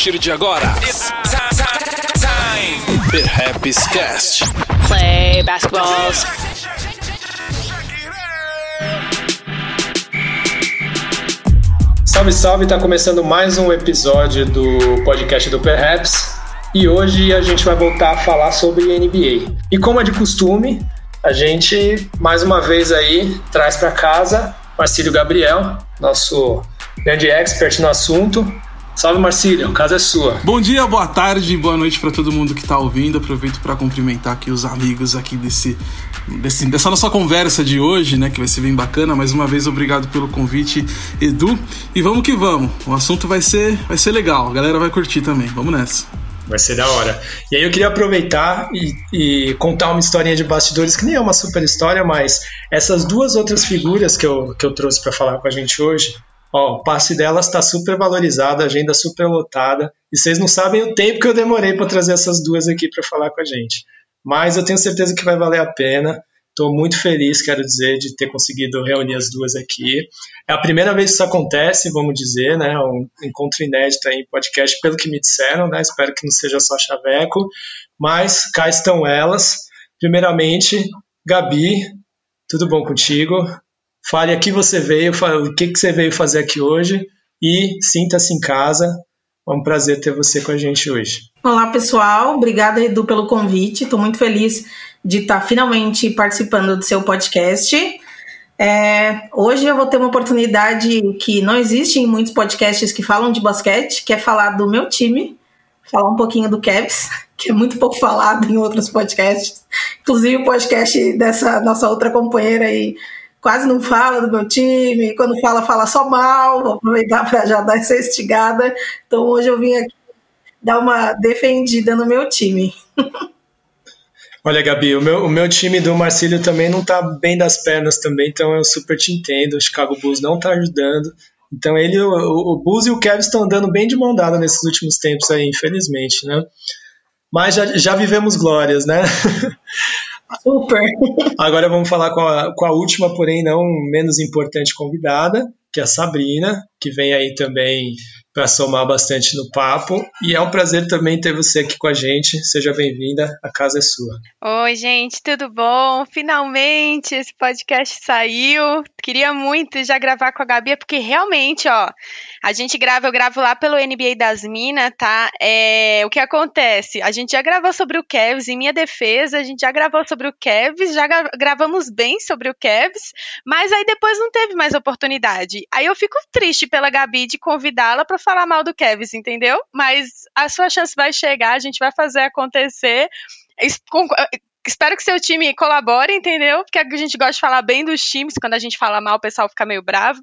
partir de agora. It's time. Perhaps Cast. Play basketballs. Salve, salve! Tá começando mais um episódio do podcast do Perhaps e hoje a gente vai voltar a falar sobre NBA. E como é de costume, a gente mais uma vez aí traz para casa Marcílio Gabriel, nosso grande expert no assunto. Salve Marcílio, a casa é sua. Bom dia, boa tarde, boa noite para todo mundo que está ouvindo. Aproveito para cumprimentar aqui os amigos aqui desse, desse, dessa nossa conversa de hoje, né, que vai ser bem bacana. Mais uma vez, obrigado pelo convite, Edu. E vamos que vamos. O assunto vai ser, vai ser legal. A galera vai curtir também. Vamos nessa. Vai ser da hora. E aí eu queria aproveitar e, e, contar uma historinha de bastidores, que nem é uma super história, mas essas duas outras figuras que eu, que eu trouxe para falar com a gente hoje, Ó, o passe delas está super valorizado, a agenda super lotada, e vocês não sabem o tempo que eu demorei para trazer essas duas aqui para falar com a gente. Mas eu tenho certeza que vai valer a pena. Estou muito feliz, quero dizer, de ter conseguido reunir as duas aqui. É a primeira vez que isso acontece, vamos dizer, né? Um encontro inédito em podcast, pelo que me disseram, né? Espero que não seja só chaveco. Mas cá estão elas. Primeiramente, Gabi, tudo bom contigo? Fale a que você veio, o que, que você veio fazer aqui hoje e sinta-se em casa. É um prazer ter você com a gente hoje. Olá, pessoal. Obrigada, Edu, pelo convite. Estou muito feliz de estar finalmente participando do seu podcast. É, hoje eu vou ter uma oportunidade que não existe em muitos podcasts que falam de basquete, que é falar do meu time, falar um pouquinho do Cavs, que é muito pouco falado em outros podcasts. Inclusive o podcast dessa nossa outra companheira aí, quase não fala do meu time, quando fala, fala só mal, vou aproveitar para já dar essa estigada. Então hoje eu vim aqui dar uma defendida no meu time. Olha, Gabi, o meu, o meu time do Marcílio também não tá bem das pernas também, então eu super te entendo. O Chicago Bulls não tá ajudando. Então ele, o, o Bulls e o Kevin estão andando bem de mão dada nesses últimos tempos aí, infelizmente, né? Mas já, já vivemos glórias, né? Super. Agora vamos falar com a, com a última, porém não menos importante convidada, que é a Sabrina, que vem aí também para somar bastante no papo. E é um prazer também ter você aqui com a gente. Seja bem-vinda, a casa é sua. Oi, gente, tudo bom? Finalmente esse podcast saiu. Queria muito já gravar com a Gabi, porque realmente, ó, a gente grava, eu gravo lá pelo NBA das Minas, tá? É, o que acontece? A gente já gravou sobre o Kevs, em minha defesa, a gente já gravou sobre o Kevs, já gravamos bem sobre o Kevs, mas aí depois não teve mais oportunidade. Aí eu fico triste pela Gabi de convidá-la para falar mal do Kevs, entendeu? Mas a sua chance vai chegar, a gente vai fazer acontecer. Espero que seu time colabore, entendeu? Porque a gente gosta de falar bem dos times, quando a gente fala mal, o pessoal fica meio bravo.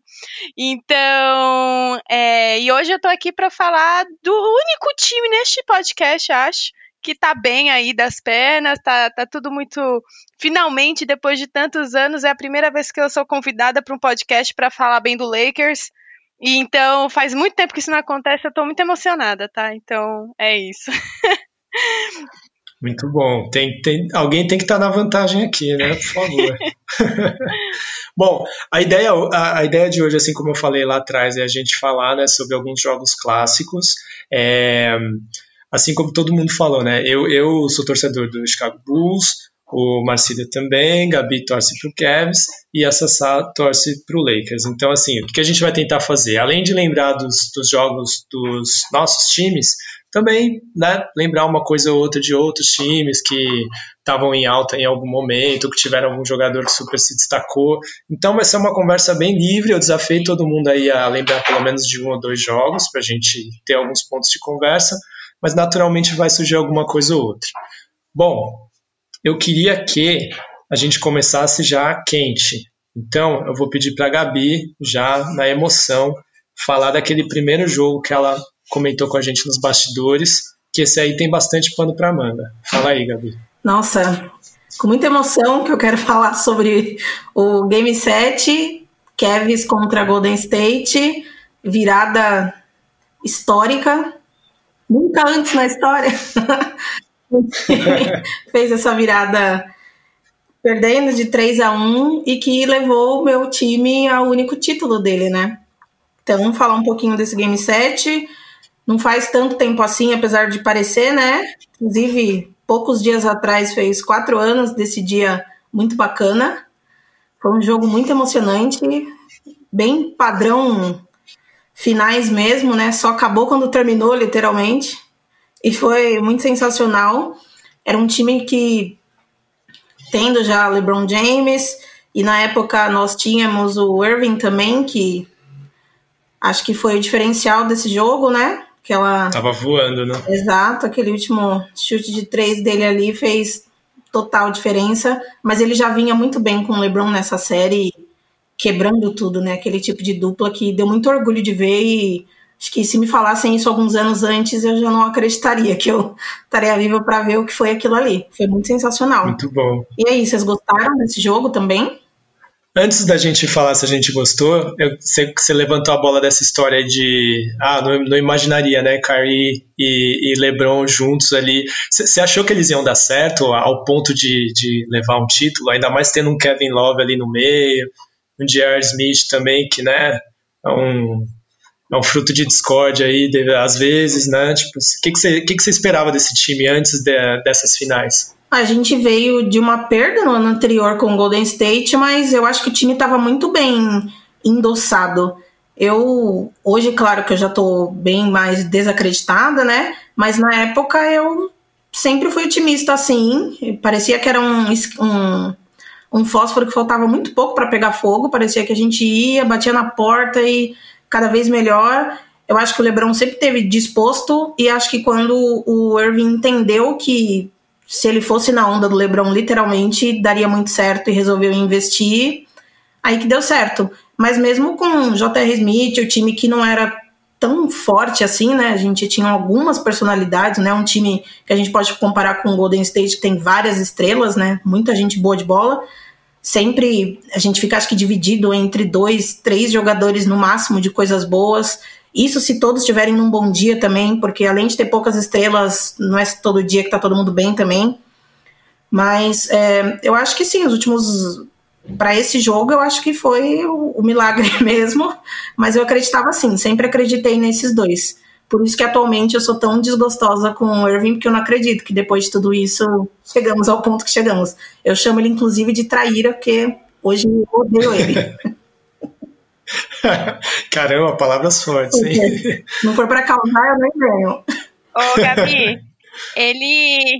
Então, é, e hoje eu tô aqui para falar do único time neste podcast, acho, que tá bem aí das pernas, tá, tá tudo muito. Finalmente, depois de tantos anos, é a primeira vez que eu sou convidada para um podcast para falar bem do Lakers. E então, faz muito tempo que isso não acontece, eu tô muito emocionada, tá? Então, é isso. Muito bom. Tem, tem, alguém tem que estar tá na vantagem aqui, né? Por favor. bom, a ideia, a, a, ideia de hoje, assim como eu falei lá atrás, é a gente falar né, sobre alguns jogos clássicos. É, assim como todo mundo falou, né? Eu, eu sou torcedor do Chicago Bulls, o Marcílio também, Gabi torce para o Cavs e a Sassá torce para o Lakers. Então, assim, o que a gente vai tentar fazer? Além de lembrar dos, dos jogos dos nossos times, também né, lembrar uma coisa ou outra de outros times que estavam em alta em algum momento, que tiveram algum jogador que super se destacou. Então vai ser uma conversa bem livre. Eu desafio todo mundo aí a lembrar pelo menos de um ou dois jogos para a gente ter alguns pontos de conversa, mas naturalmente vai surgir alguma coisa ou outra. Bom, eu queria que a gente começasse já quente. Então, eu vou pedir para a Gabi, já na emoção, falar daquele primeiro jogo que ela comentou com a gente nos bastidores, que esse aí tem bastante pano para manga. Fala aí, Gabi. Nossa, com muita emoção que eu quero falar sobre o Game 7, Cavs contra Golden State, virada histórica. Nunca antes na história fez essa virada perdendo de 3 a 1 e que levou o meu time ao único título dele, né? Então, falar um pouquinho desse Game 7. Não faz tanto tempo assim, apesar de parecer, né? Inclusive, poucos dias atrás fez quatro anos desse dia muito bacana. Foi um jogo muito emocionante, bem padrão finais mesmo, né? Só acabou quando terminou, literalmente. E foi muito sensacional. Era um time que, tendo já LeBron James, e na época nós tínhamos o Irving também, que acho que foi o diferencial desse jogo, né? Aquela... Tava voando, né? Exato, aquele último chute de três dele ali fez total diferença, mas ele já vinha muito bem com o LeBron nessa série, quebrando tudo, né? Aquele tipo de dupla que deu muito orgulho de ver e acho que se me falassem isso alguns anos antes, eu já não acreditaria que eu estaria viva para ver o que foi aquilo ali. Foi muito sensacional. Muito bom. E aí, vocês gostaram desse jogo também? Antes da gente falar se a gente gostou, eu sei que você levantou a bola dessa história de. Ah, não, não imaginaria, né? Kyrie e, e LeBron juntos ali. Você achou que eles iam dar certo ao ponto de, de levar um título? Ainda mais tendo um Kevin Love ali no meio, um J.R. Smith também, que, né? É um, é um fruto de discórdia aí, às vezes, né? Tipo, o que, você, que, que esperava desse time antes de, dessas finais? A gente veio de uma perda no ano anterior com o Golden State, mas eu acho que o time estava muito bem endossado. Eu, hoje, claro que eu já estou bem mais desacreditada, né? Mas na época eu sempre fui otimista assim. Parecia que era um, um, um fósforo que faltava muito pouco para pegar fogo. Parecia que a gente ia, batia na porta e cada vez melhor. Eu acho que o LeBron sempre teve disposto e acho que quando o Irving entendeu que se ele fosse na onda do LeBron, literalmente daria muito certo e resolveu investir. Aí que deu certo. Mas mesmo com J.R. Smith, o time que não era tão forte assim, né? A gente tinha algumas personalidades, né? Um time que a gente pode comparar com o Golden State, que tem várias estrelas, né? Muita gente boa de bola. Sempre a gente fica, acho que, dividido entre dois, três jogadores no máximo de coisas boas. Isso se todos estiverem num bom dia também, porque além de ter poucas estrelas, não é todo dia que tá todo mundo bem também. Mas é, eu acho que sim, os últimos. Para esse jogo, eu acho que foi o, o milagre mesmo. Mas eu acreditava sim, sempre acreditei nesses dois. Por isso que atualmente eu sou tão desgostosa com o Irving, porque eu não acredito que depois de tudo isso chegamos ao ponto que chegamos. Eu chamo ele, inclusive, de traíra, porque hoje eu odeio ele. Caramba, palavras fortes, hein? Não for para causar, eu nem venho. Ô, Gabi, ele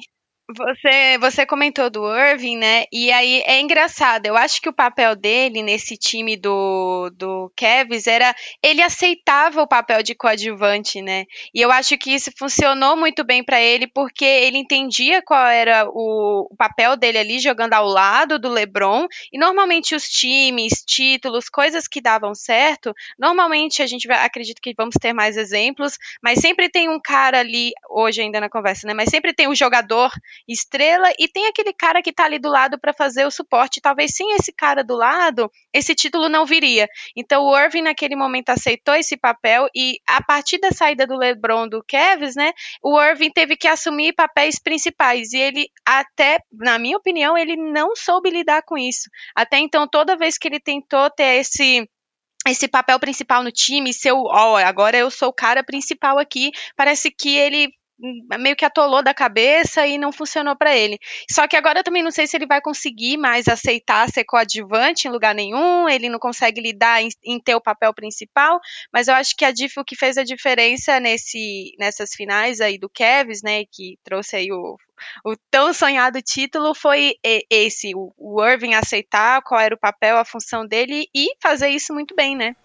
você, você comentou do Irving, né? E aí é engraçado. Eu acho que o papel dele nesse time do, do Kevs era ele aceitava o papel de coadjuvante, né? E eu acho que isso funcionou muito bem para ele porque ele entendia qual era o, o, papel dele ali jogando ao lado do LeBron. E normalmente os times, títulos, coisas que davam certo, normalmente a gente vai, acredito que vamos ter mais exemplos, mas sempre tem um cara ali hoje ainda na conversa, né? Mas sempre tem um jogador estrela e tem aquele cara que está ali do lado para fazer o suporte. Talvez sem esse cara do lado, esse título não viria. Então o Irving naquele momento aceitou esse papel e a partir da saída do LeBron do Kevs, né, o Irving teve que assumir papéis principais e ele até, na minha opinião, ele não soube lidar com isso. Até então, toda vez que ele tentou ter esse esse papel principal no time, seu, ó, oh, agora eu sou o cara principal aqui, parece que ele meio que atolou da cabeça e não funcionou para ele. Só que agora eu também não sei se ele vai conseguir mais aceitar ser coadjuvante em lugar nenhum, ele não consegue lidar em, em ter o papel principal, mas eu acho que a Diff, o que fez a diferença nesse, nessas finais aí do Kevs, né, que trouxe aí o, o tão sonhado título foi esse, o, o Irving aceitar qual era o papel, a função dele e fazer isso muito bem, né?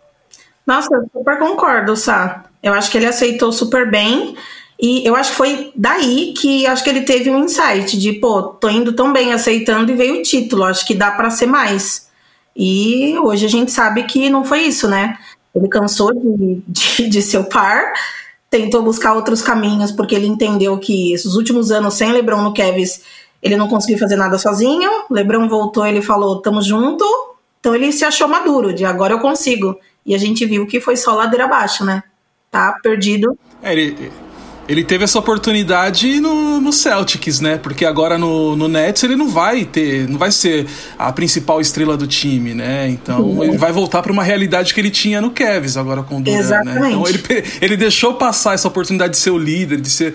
Nossa, eu super concordo, Sá. Eu acho que ele aceitou super bem. E eu acho que foi daí que acho que ele teve um insight de, pô, tô indo tão bem aceitando e veio o título, acho que dá para ser mais. E hoje a gente sabe que não foi isso, né? Ele cansou de, de, de ser o par, tentou buscar outros caminhos, porque ele entendeu que esses últimos anos sem LeBron no Kevs, ele não conseguiu fazer nada sozinho. LeBron voltou, ele falou, tamo junto. Então ele se achou maduro, de agora eu consigo. E a gente viu que foi só ladeira abaixo, né? Tá perdido. É, ele, ele teve essa oportunidade no, no Celtics, né? Porque agora no, no Nets ele não vai ter, não vai ser a principal estrela do time, né? Então uhum. ele vai voltar para uma realidade que ele tinha no Cavs agora com o Durant, Exatamente. né? Então ele, ele deixou passar essa oportunidade de ser o líder, de ser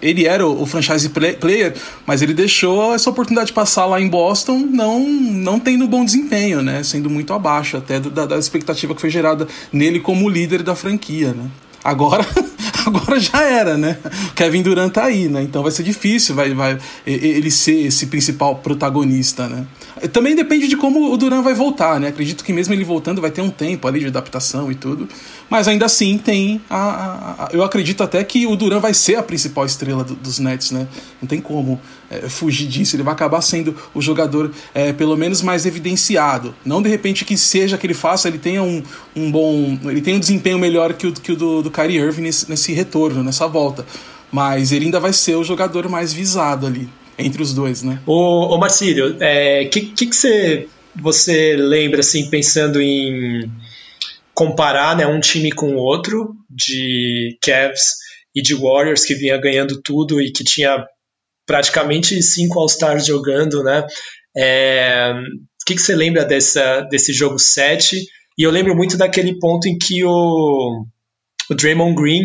ele era o, o franchise player, mas ele deixou essa oportunidade de passar lá em Boston, não não tendo bom desempenho, né? Sendo muito abaixo até da, da expectativa que foi gerada nele como líder da franquia, né? Agora, agora já era, né? Kevin Durant tá aí, né? Então vai ser difícil vai, vai, ele ser esse principal protagonista, né? Também depende de como o Durant vai voltar, né? Acredito que mesmo ele voltando vai ter um tempo ali de adaptação e tudo. Mas ainda assim tem a, a, a eu acredito até que o Durant vai ser a principal estrela do, dos Nets, né? Não tem como é, fugir disso. Ele vai acabar sendo o jogador é, pelo menos mais evidenciado. Não de repente que seja que ele faça, ele tenha um, um bom. Ele tenha um desempenho melhor que o, que o do, do Kyrie Irving nesse, nesse retorno, nessa volta. Mas ele ainda vai ser o jogador mais visado ali, entre os dois, né? Ô, ô Marcílio, o é, que, que, que você, você lembra, assim, pensando em comparar né, um time com o outro, de Cavs e de Warriors, que vinha ganhando tudo e que tinha praticamente cinco All-Stars jogando, né? É, o que, que você lembra dessa, desse jogo 7? E eu lembro muito daquele ponto em que o, o Draymond Green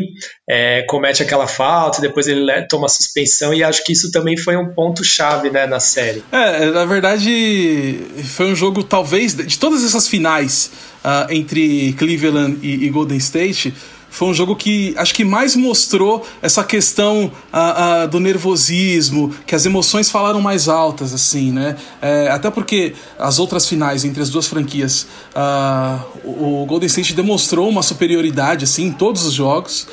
é, comete aquela falta, depois ele toma suspensão, e acho que isso também foi um ponto-chave né, na série. É, na verdade, foi um jogo, talvez, de todas essas finais uh, entre Cleveland e, e Golden State, foi um jogo que acho que mais mostrou essa questão uh, uh, do nervosismo, que as emoções falaram mais altas, assim, né? É, até porque as outras finais entre as duas franquias, uh, o Golden State demonstrou uma superioridade, assim, em todos os jogos,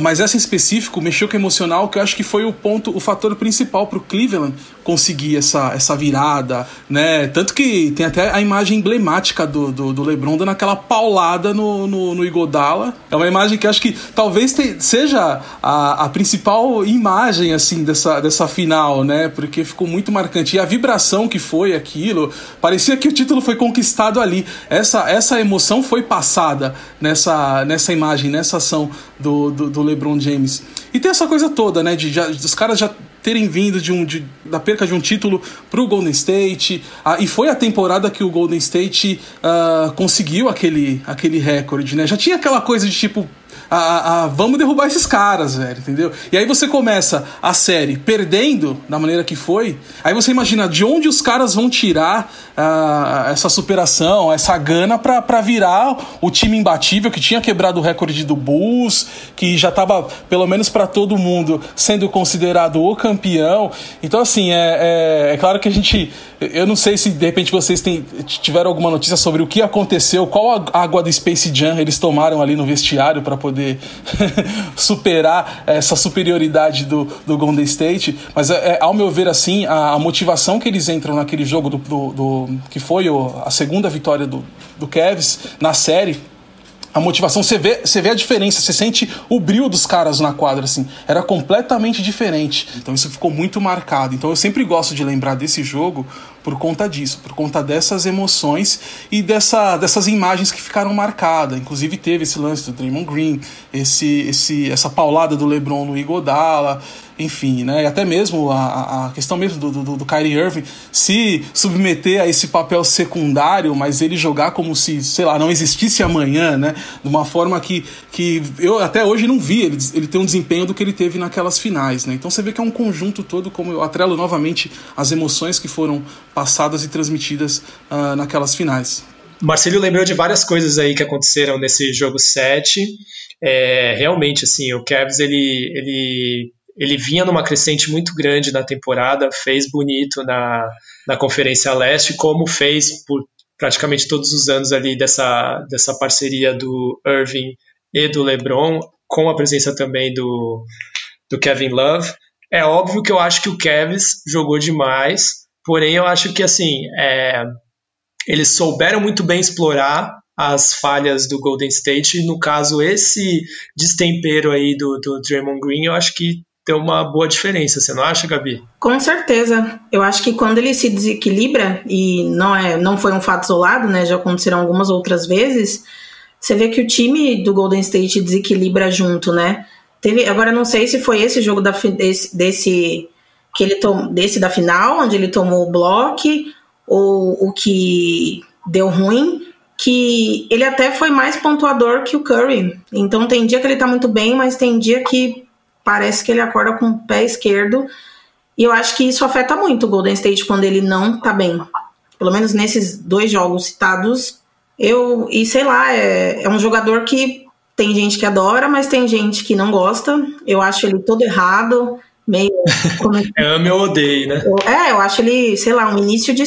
mas essa em específico mexeu com o emocional, que eu acho que foi o ponto, o fator principal para o Cleveland conseguir essa, essa virada, né? Tanto que tem até a imagem emblemática do, do, do LeBron dando aquela paulada no, no, no Igodala. É uma imagem que acho que talvez te, seja a, a principal imagem, assim, dessa, dessa final, né? Porque ficou muito marcante. E a vibração que foi aquilo, parecia que o título foi conquistado ali. Essa, essa emoção foi passada nessa, nessa imagem, nessa ação do, do, do LeBron James. E tem essa coisa toda, né? De, de, dos caras já terem vindo de um, de, da perca de um título para o Golden State. Ah, e foi a temporada que o Golden State ah, conseguiu aquele, aquele recorde, né? Já tinha aquela coisa de tipo, a, a, vamos derrubar esses caras, velho, entendeu? E aí você começa a série perdendo da maneira que foi, aí você imagina de onde os caras vão tirar uh, essa superação, essa gana para virar o time imbatível que tinha quebrado o recorde do Bulls, que já tava, pelo menos para todo mundo, sendo considerado o campeão. Então, assim, é, é, é claro que a gente eu não sei se de repente vocês têm, tiveram alguma notícia sobre o que aconteceu, qual a água do Space Jam eles tomaram ali no vestiário para poder superar essa superioridade do, do Golden State. Mas, é, é, ao meu ver, assim, a, a, motivação que eles entram naquele jogo do, do, do que foi a segunda vitória do, do Cavs na série a motivação, você vê, você vê a diferença, você sente o brilho dos caras na quadra, assim. Era completamente diferente. Então isso ficou muito marcado. Então eu sempre gosto de lembrar desse jogo por conta disso, por conta dessas emoções e dessa, dessas imagens que ficaram marcadas. Inclusive teve esse lance do Draymond Green, esse, esse, essa paulada do LeBron no Igodala, enfim, né? E até mesmo a, a questão mesmo do, do, do Kyrie Irving se submeter a esse papel secundário, mas ele jogar como se, sei lá, não existisse amanhã, né? De uma forma que, que eu até hoje não vi ele, ele ter um desempenho do que ele teve naquelas finais, né? Então você vê que é um conjunto todo, como eu atrelo novamente as emoções que foram passadas e transmitidas uh, naquelas finais. Marcelo lembrou de várias coisas aí que aconteceram nesse jogo 7. É, realmente, assim, o Cavs ele, ele, ele vinha numa crescente muito grande na temporada, fez bonito na, na Conferência Leste, como fez por praticamente todos os anos ali dessa, dessa parceria do Irving e do LeBron, com a presença também do, do Kevin Love. É óbvio que eu acho que o Cavs jogou demais, Porém, eu acho que assim, é, eles souberam muito bem explorar as falhas do Golden State. No caso, esse destempero aí do, do Draymond Green, eu acho que tem uma boa diferença, você não acha, Gabi? Com certeza. Eu acho que quando ele se desequilibra, e não, é, não foi um fato isolado, né? Já aconteceram algumas outras vezes, você vê que o time do Golden State desequilibra junto, né? Teve, agora não sei se foi esse jogo da, desse, desse que ele tom, desse da final, onde ele tomou o bloco, ou o que deu ruim, que ele até foi mais pontuador que o Curry. Então tem dia que ele tá muito bem, mas tem dia que parece que ele acorda com o pé esquerdo. E eu acho que isso afeta muito o Golden State quando ele não tá bem. Pelo menos nesses dois jogos citados, eu. E sei lá, é, é um jogador que tem gente que adora, mas tem gente que não gosta. Eu acho ele todo errado, meio. é, ame ou odeio, né? É, eu acho ele, sei lá, um início de.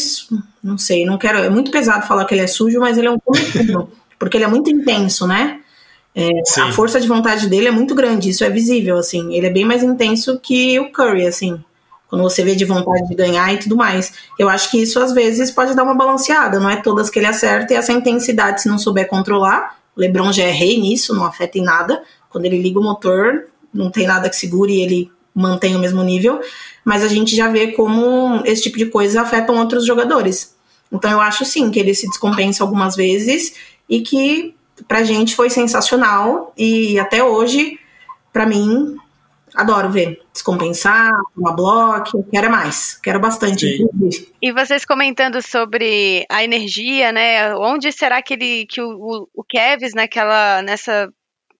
Não sei, não quero. É muito pesado falar que ele é sujo, mas ele é um cometido. porque ele é muito intenso, né? É, a força de vontade dele é muito grande, isso é visível, assim. Ele é bem mais intenso que o Curry, assim. Quando você vê de vontade de ganhar e tudo mais. Eu acho que isso, às vezes, pode dar uma balanceada. Não é todas que ele acerta e essa intensidade, se não souber controlar, LeBron já é rei nisso, não afeta em nada. Quando ele liga o motor, não tem nada que segure ele mantém o mesmo nível. Mas a gente já vê como esse tipo de coisa afetam outros jogadores. Então eu acho sim que ele se descompensa algumas vezes e que pra gente foi sensacional e até hoje, para mim, adoro ver. Descompensar, uma bloco, quero mais, quero bastante. E vocês comentando sobre a energia, né? Onde será que ele, que o, o Kevs naquela, nessa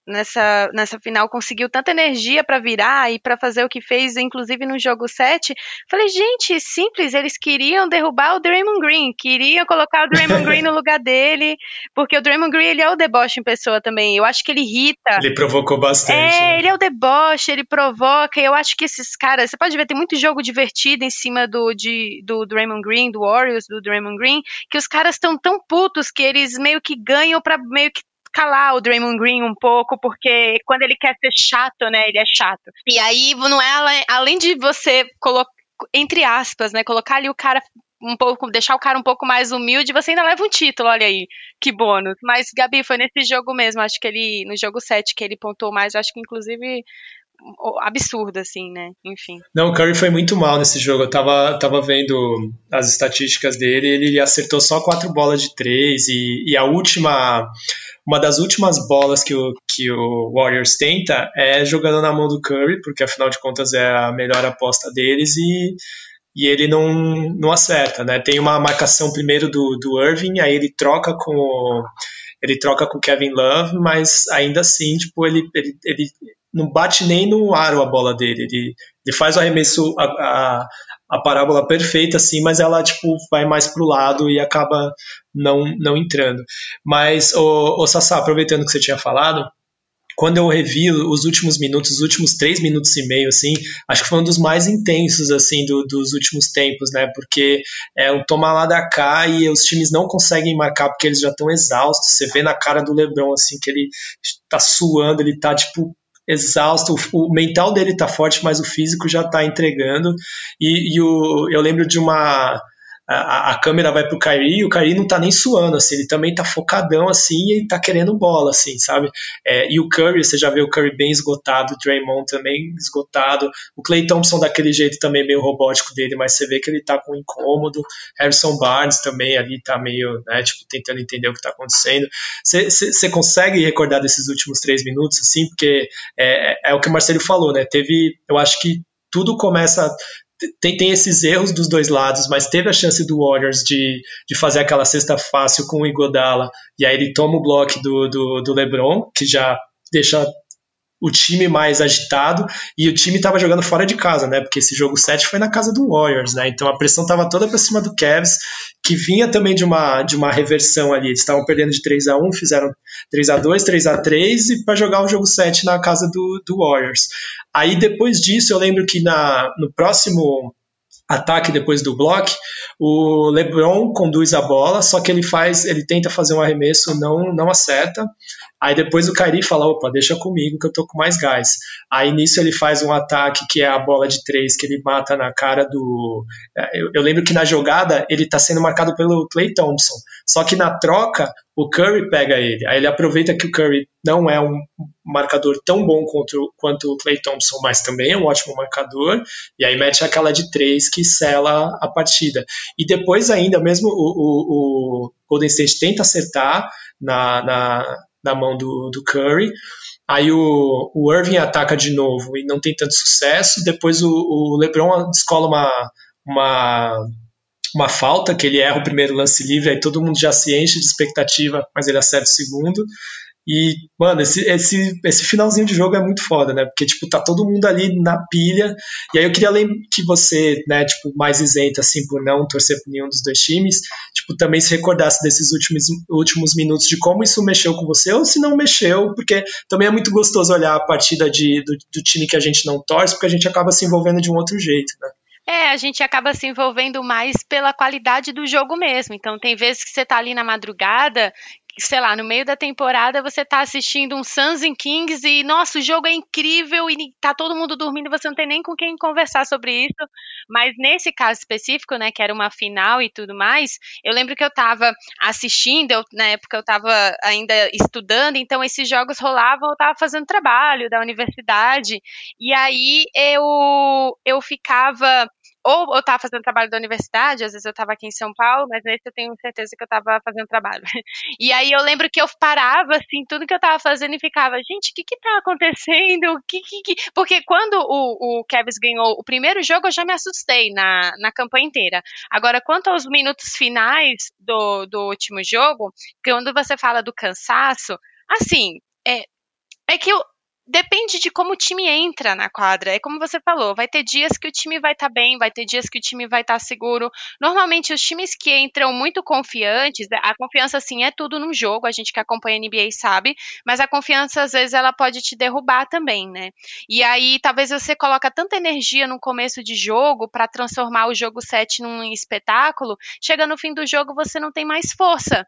nessa, nessa final conseguiu tanta energia para virar e para fazer o que fez, inclusive no jogo 7. Falei, gente, simples, eles queriam derrubar o Draymond Green, queriam colocar o Draymond Green no lugar dele, porque o Draymond Green ele é o deboche em pessoa também. Eu acho que ele irrita. Ele provocou bastante. É, né? ele é o deboche, ele provoca. Eu acho que esses caras, você pode ver, tem muito jogo divertido em cima do, de, do Draymond Green, do Warriors, do Draymond Green, que os caras estão tão putos que eles meio que ganham para meio que calar o Draymond Green um pouco, porque quando ele quer ser chato, né, ele é chato. E aí, não é, além de você colocar, entre aspas, né, colocar ali o cara um pouco, deixar o cara um pouco mais humilde, você ainda leva um título, olha aí, que bônus. Mas, Gabi, foi nesse jogo mesmo, acho que ele, no jogo 7 que ele pontou mais, acho que inclusive absurdo, assim, né? Enfim. Não, o Curry foi muito mal nesse jogo. Eu tava, tava vendo as estatísticas dele, ele acertou só quatro bolas de três e, e a última uma das últimas bolas que o, que o Warriors tenta é jogando na mão do Curry, porque afinal de contas é a melhor aposta deles e, e ele não, não acerta, né? Tem uma marcação primeiro do, do Irving, aí ele troca com o, ele troca com Kevin Love, mas ainda assim, tipo, ele, ele, ele não bate nem no aro a bola dele, ele, ele faz o arremesso, a, a, a parábola perfeita, assim, mas ela, tipo, vai mais pro lado e acaba não, não entrando. Mas, o, o Sassá, aproveitando que você tinha falado, quando eu revi os últimos minutos, os últimos três minutos e meio, assim, acho que foi um dos mais intensos, assim, do, dos últimos tempos, né? Porque é um tomar lá da cá e os times não conseguem marcar porque eles já estão exaustos. Você vê na cara do LeBron, assim, que ele tá suando, ele tá, tipo, exausto, o, mental dele tá forte, mas o físico já tá entregando. E, e o, eu lembro de uma a, a câmera vai pro Kyrie e o Kyrie não tá nem suando, assim, ele também tá focadão, assim, e tá querendo bola, assim, sabe? É, e o Curry, você já vê o Curry bem esgotado, o Draymond também esgotado, o Clay Thompson daquele jeito também meio robótico dele, mas você vê que ele tá com incômodo, Harrison Barnes também ali tá meio, né, tipo, tentando entender o que tá acontecendo. Você consegue recordar desses últimos três minutos, assim, porque é, é, é o que o Marcelo falou, né, teve, eu acho que tudo começa tem, tem esses erros dos dois lados, mas teve a chance do Warriors de, de fazer aquela cesta fácil com o Igodala, e aí ele toma o bloco do, do, do LeBron, que já deixa o time mais agitado e o time estava jogando fora de casa, né? Porque esse jogo 7 foi na casa do Warriors, né? Então a pressão estava toda para cima do Cavs, que vinha também de uma, de uma reversão ali. Eles estavam perdendo de 3 a 1 fizeram 3 a 2 3 a 3 e para jogar o jogo 7 na casa do, do Warriors. Aí depois disso, eu lembro que na, no próximo ataque depois do bloco, o LeBron conduz a bola, só que ele faz, ele tenta fazer um arremesso, não não acerta. Aí depois o Kairi fala, opa, deixa comigo que eu tô com mais gás. Aí nisso ele faz um ataque que é a bola de três que ele mata na cara do. É, eu, eu lembro que na jogada ele tá sendo marcado pelo Clay Thompson. Só que na troca o Curry pega ele. Aí ele aproveita que o Curry não é um marcador tão bom quanto, quanto o Clay Thompson, mas também é um ótimo marcador. E aí mete aquela de três que sela a partida. E depois ainda, mesmo o, o, o Golden State tenta acertar na, na na mão do, do Curry. Aí o, o Irving ataca de novo e não tem tanto sucesso. Depois o, o LeBron descola uma, uma, uma falta, que ele erra o primeiro lance livre, aí todo mundo já se enche de expectativa, mas ele acerta o segundo. E, mano, esse, esse, esse finalzinho de jogo é muito foda, né? Porque, tipo, tá todo mundo ali na pilha. E aí eu queria que você, né, tipo, mais isento, assim, por não torcer por nenhum dos dois times, tipo, também se recordasse desses últimos, últimos minutos de como isso mexeu com você, ou se não mexeu, porque também é muito gostoso olhar a partida de, do, do time que a gente não torce, porque a gente acaba se envolvendo de um outro jeito, né? É, a gente acaba se envolvendo mais pela qualidade do jogo mesmo. Então, tem vezes que você tá ali na madrugada sei lá, no meio da temporada você tá assistindo um Suns and Kings e, nossa, o jogo é incrível e tá todo mundo dormindo, você não tem nem com quem conversar sobre isso. Mas nesse caso específico, né, que era uma final e tudo mais, eu lembro que eu tava assistindo, eu, na época eu tava ainda estudando, então esses jogos rolavam, eu tava fazendo trabalho da universidade, e aí eu, eu ficava ou eu estava fazendo trabalho da universidade, às vezes eu estava aqui em São Paulo, mas nesse eu tenho certeza que eu estava fazendo trabalho. E aí eu lembro que eu parava, assim, tudo que eu estava fazendo e ficava, gente, o que que tá acontecendo? Que, que, que... Porque quando o, o Kevs ganhou o primeiro jogo, eu já me assustei na, na campanha inteira. Agora, quanto aos minutos finais do, do último jogo, quando você fala do cansaço, assim, é, é que eu, Depende de como o time entra na quadra. É como você falou, vai ter dias que o time vai estar tá bem, vai ter dias que o time vai estar tá seguro. Normalmente, os times que entram muito confiantes, a confiança, assim, é tudo no jogo, a gente que acompanha a NBA sabe, mas a confiança, às vezes, ela pode te derrubar também, né? E aí, talvez você coloca tanta energia no começo de jogo para transformar o jogo 7 num espetáculo, chega no fim do jogo, você não tem mais força.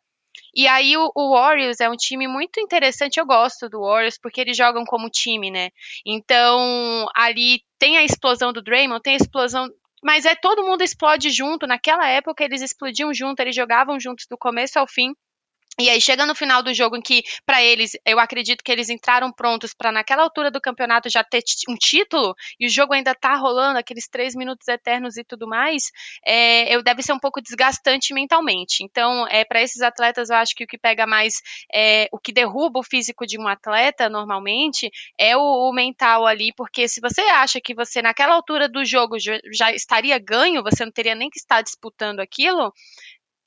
E aí o, o, Warriors é um time muito interessante, eu gosto do Warriors porque eles jogam como time, né? Então, ali tem a explosão do Draymond, tem a explosão mas é todo mundo explode junto. Naquela época eles explodiam junto, eles jogavam juntos do começo ao fim. E aí chega no final do jogo em que, para eles, eu acredito que eles entraram prontos para naquela altura do campeonato já ter um título e o jogo ainda tá rolando, aqueles três minutos eternos e tudo mais, é, eu deve ser um pouco desgastante mentalmente. Então, é para esses atletas, eu acho que o que pega mais, é, o que derruba o físico de um atleta normalmente é o, o mental ali, porque se você acha que você naquela altura do jogo já, já estaria ganho, você não teria nem que estar disputando aquilo,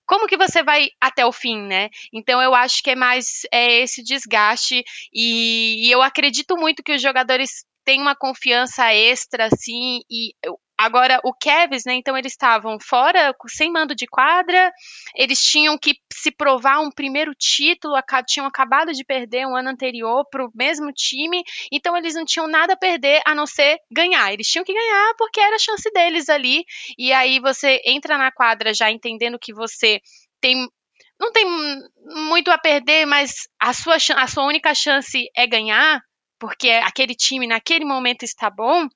como que você vai até o fim, né? Então eu acho que é mais é, esse desgaste e, e eu acredito muito que os jogadores têm uma confiança extra, assim, e Agora, o Kevs, né? Então, eles estavam fora, sem mando de quadra, eles tinham que se provar um primeiro título, tinham acabado de perder um ano anterior para o mesmo time, então eles não tinham nada a perder a não ser ganhar. Eles tinham que ganhar porque era a chance deles ali, e aí você entra na quadra já entendendo que você tem não tem muito a perder, mas a sua, a sua única chance é ganhar, porque aquele time naquele momento está bom.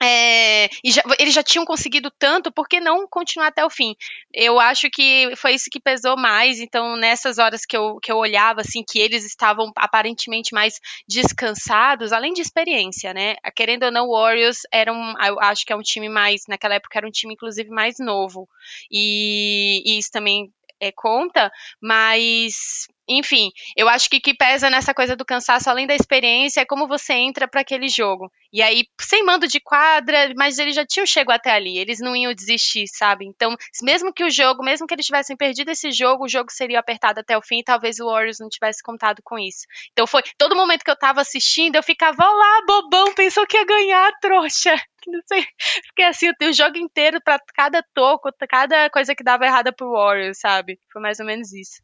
É, e já, eles já tinham conseguido tanto, por que não continuar até o fim? Eu acho que foi isso que pesou mais. Então, nessas horas que eu, que eu olhava, assim, que eles estavam aparentemente mais descansados, além de experiência, né? Querendo ou não, o Warriors era um, eu acho que é um time mais, naquela época era um time, inclusive, mais novo. E, e isso também é, conta, mas enfim, eu acho que que pesa nessa coisa do cansaço, além da experiência, é como você entra para aquele jogo. E aí, sem mando de quadra, mas eles já tinham chegado até ali, eles não iam desistir, sabe? Então, mesmo que o jogo, mesmo que eles tivessem perdido esse jogo, o jogo seria apertado até o fim, e talvez o Warriors não tivesse contado com isso. Então, foi todo momento que eu tava assistindo, eu ficava, lá, bobão, pensou que ia ganhar, trouxa. Não sei. Fiquei assim, o jogo inteiro para cada toco, cada coisa que dava errada pro Warriors, sabe? Foi mais ou menos isso.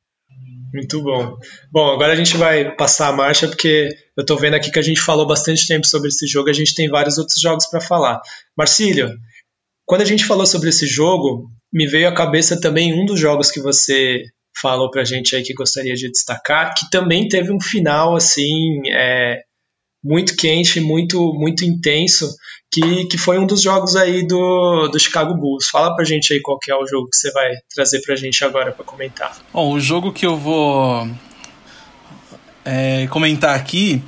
Muito bom. Bom, agora a gente vai passar a marcha porque eu estou vendo aqui que a gente falou bastante tempo sobre esse jogo, a gente tem vários outros jogos para falar. Marcílio, quando a gente falou sobre esse jogo, me veio à cabeça também um dos jogos que você falou para a gente aí que gostaria de destacar, que também teve um final assim é, muito quente, muito muito intenso, que, que foi um dos jogos aí do, do Chicago Bulls. Fala pra gente aí qual que é o jogo que você vai trazer pra gente agora para comentar. Bom, o jogo que eu vou é, comentar aqui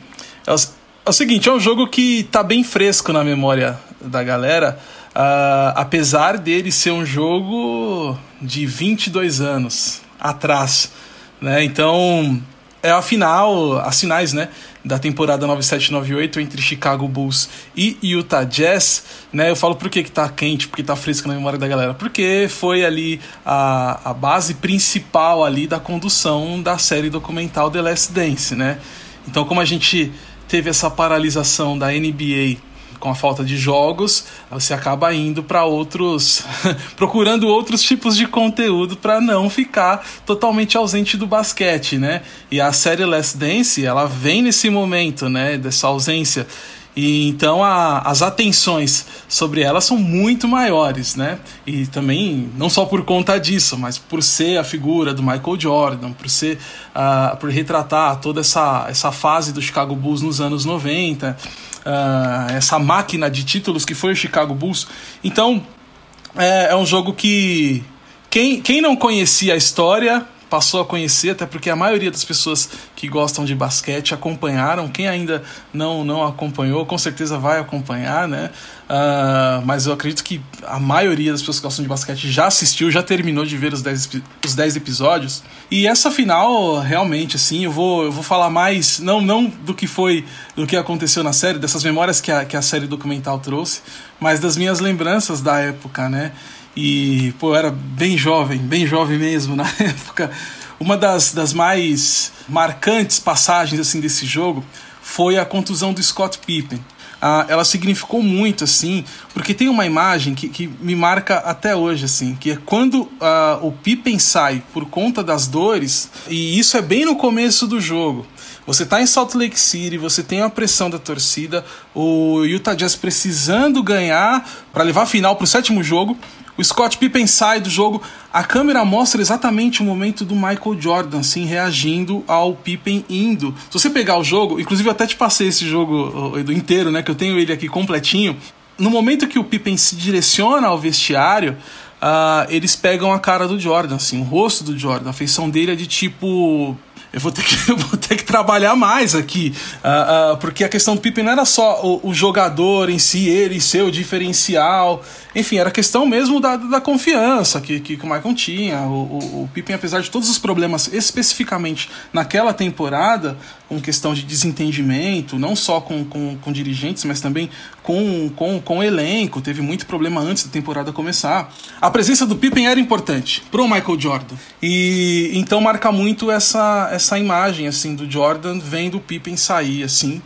é o, é o, seguinte, é um jogo que tá bem fresco na memória da galera, uh, apesar dele ser um jogo de 22 anos atrás, né? Então é a final, as finais, né, da temporada 97-98 entre Chicago Bulls e Utah Jazz, né? Eu falo por que que tá quente, porque tá fresco na memória da galera, porque foi ali a, a base principal ali da condução da série documental The Last Dance, né? Então, como a gente teve essa paralisação da NBA com a falta de jogos, você acaba indo para outros, procurando outros tipos de conteúdo para não ficar totalmente ausente do basquete, né? E a série Last Dance, ela vem nesse momento, né, dessa ausência. E então a, as atenções sobre ela são muito maiores, né? E também não só por conta disso, mas por ser a figura do Michael Jordan, por ser uh, por retratar toda essa, essa fase do Chicago Bulls nos anos 90, uh, essa máquina de títulos que foi o Chicago Bulls. Então, é, é um jogo que quem, quem não conhecia a história passou a conhecer, até porque a maioria das pessoas que gostam de basquete acompanharam. Quem ainda não, não acompanhou, com certeza vai acompanhar, né? Uh, mas eu acredito que a maioria das pessoas que gostam de basquete já assistiu, já terminou de ver os 10 os episódios. E essa final, realmente, assim, eu vou, eu vou falar mais, não, não do que foi, do que aconteceu na série, dessas memórias que a, que a série documental trouxe, mas das minhas lembranças da época, né? E, pô, eu era bem jovem, bem jovem mesmo na época. Uma das, das mais marcantes passagens assim desse jogo foi a contusão do Scott Pippen. Ah, ela significou muito, assim, porque tem uma imagem que, que me marca até hoje, assim, que é quando ah, o Pippen sai por conta das dores, e isso é bem no começo do jogo. Você está em Salt Lake City, você tem a pressão da torcida, o Utah Jazz precisando ganhar para levar a final para o sétimo jogo. O Scott Pippen sai do jogo, a câmera mostra exatamente o momento do Michael Jordan, assim, reagindo ao Pippen indo. Se você pegar o jogo, inclusive eu até te passei esse jogo do inteiro, né, que eu tenho ele aqui completinho. No momento que o Pippen se direciona ao vestiário, Uh, eles pegam a cara do Jordan, assim, o rosto do Jordan. A feição dele é de tipo eu vou ter que, vou ter que trabalhar mais aqui. Uh, uh, porque a questão do Pippen não era só o, o, jogador em si, ele ser o diferencial. Enfim, era questão mesmo da, da confiança que, que, o Michael tinha. O, o, o Pippen, apesar de todos os problemas, especificamente naquela temporada, com questão de desentendimento, não só com, com, com dirigentes, mas também com, com, com elenco. Teve muito problema antes da temporada começar. A presença do Pippen era importante pro Michael Jordan. E então marca muito essa, essa imagem assim do Jordan vendo o Pippen sair assim.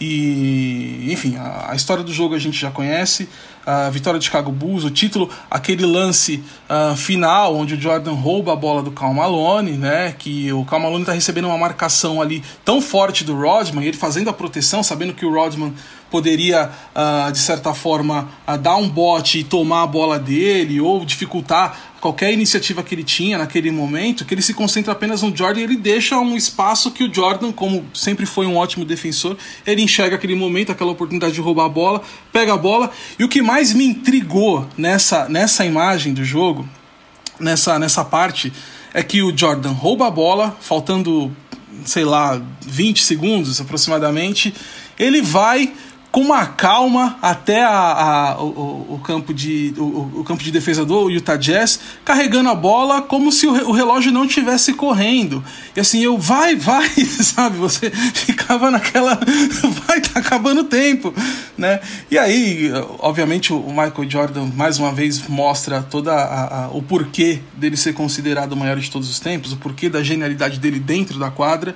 E, enfim, a, a história do jogo a gente já conhece a vitória de Chicago Bulls, o título, aquele lance uh, final onde o Jordan rouba a bola do Cal Malone, né? Que o Cal Malone está recebendo uma marcação ali tão forte do Rodman, ele fazendo a proteção, sabendo que o Rodman poderia, uh, de certa forma, uh, dar um bote e tomar a bola dele, ou dificultar qualquer iniciativa que ele tinha naquele momento, que ele se concentra apenas no Jordan e ele deixa um espaço que o Jordan, como sempre foi um ótimo defensor, ele enxerga aquele momento, aquela oportunidade de roubar a bola, pega a bola. E o que mais me intrigou nessa, nessa imagem do jogo, nessa, nessa parte, é que o Jordan rouba a bola, faltando, sei lá, 20 segundos aproximadamente, ele vai com uma calma até a, a o, o, campo de, o, o, campo de defesa do Utah Jazz, carregando a bola como se o, relógio não estivesse correndo. E assim, eu vai, vai, sabe? Você ficava naquela. Vai, tá acabando o tempo, né? E aí, obviamente, o Michael Jordan mais uma vez mostra toda a, a, o porquê dele ser considerado o maior de todos os tempos, o porquê da genialidade dele dentro da quadra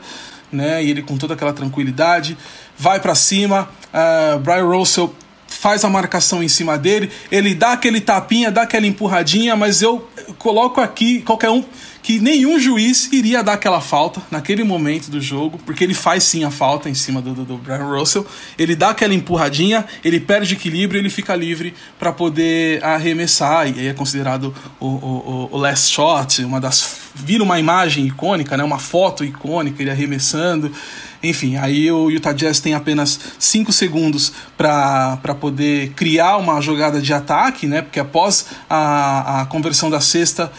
né? E ele com toda aquela tranquilidade vai para cima. Uh, Brian Russell faz a marcação em cima dele, ele dá aquele tapinha, dá aquela empurradinha, mas eu coloco aqui qualquer um que nenhum juiz iria dar aquela falta naquele momento do jogo, porque ele faz sim a falta em cima do, do, do Brian Russell. Ele dá aquela empurradinha, ele perde equilíbrio, ele fica livre para poder arremessar, e aí é considerado o, o, o last shot, uma das vira uma imagem icônica, né, uma foto icônica, ele arremessando. Enfim, aí o Utah Jazz tem apenas 5 segundos para poder criar uma jogada de ataque, né? Porque após a, a conversão da cesta,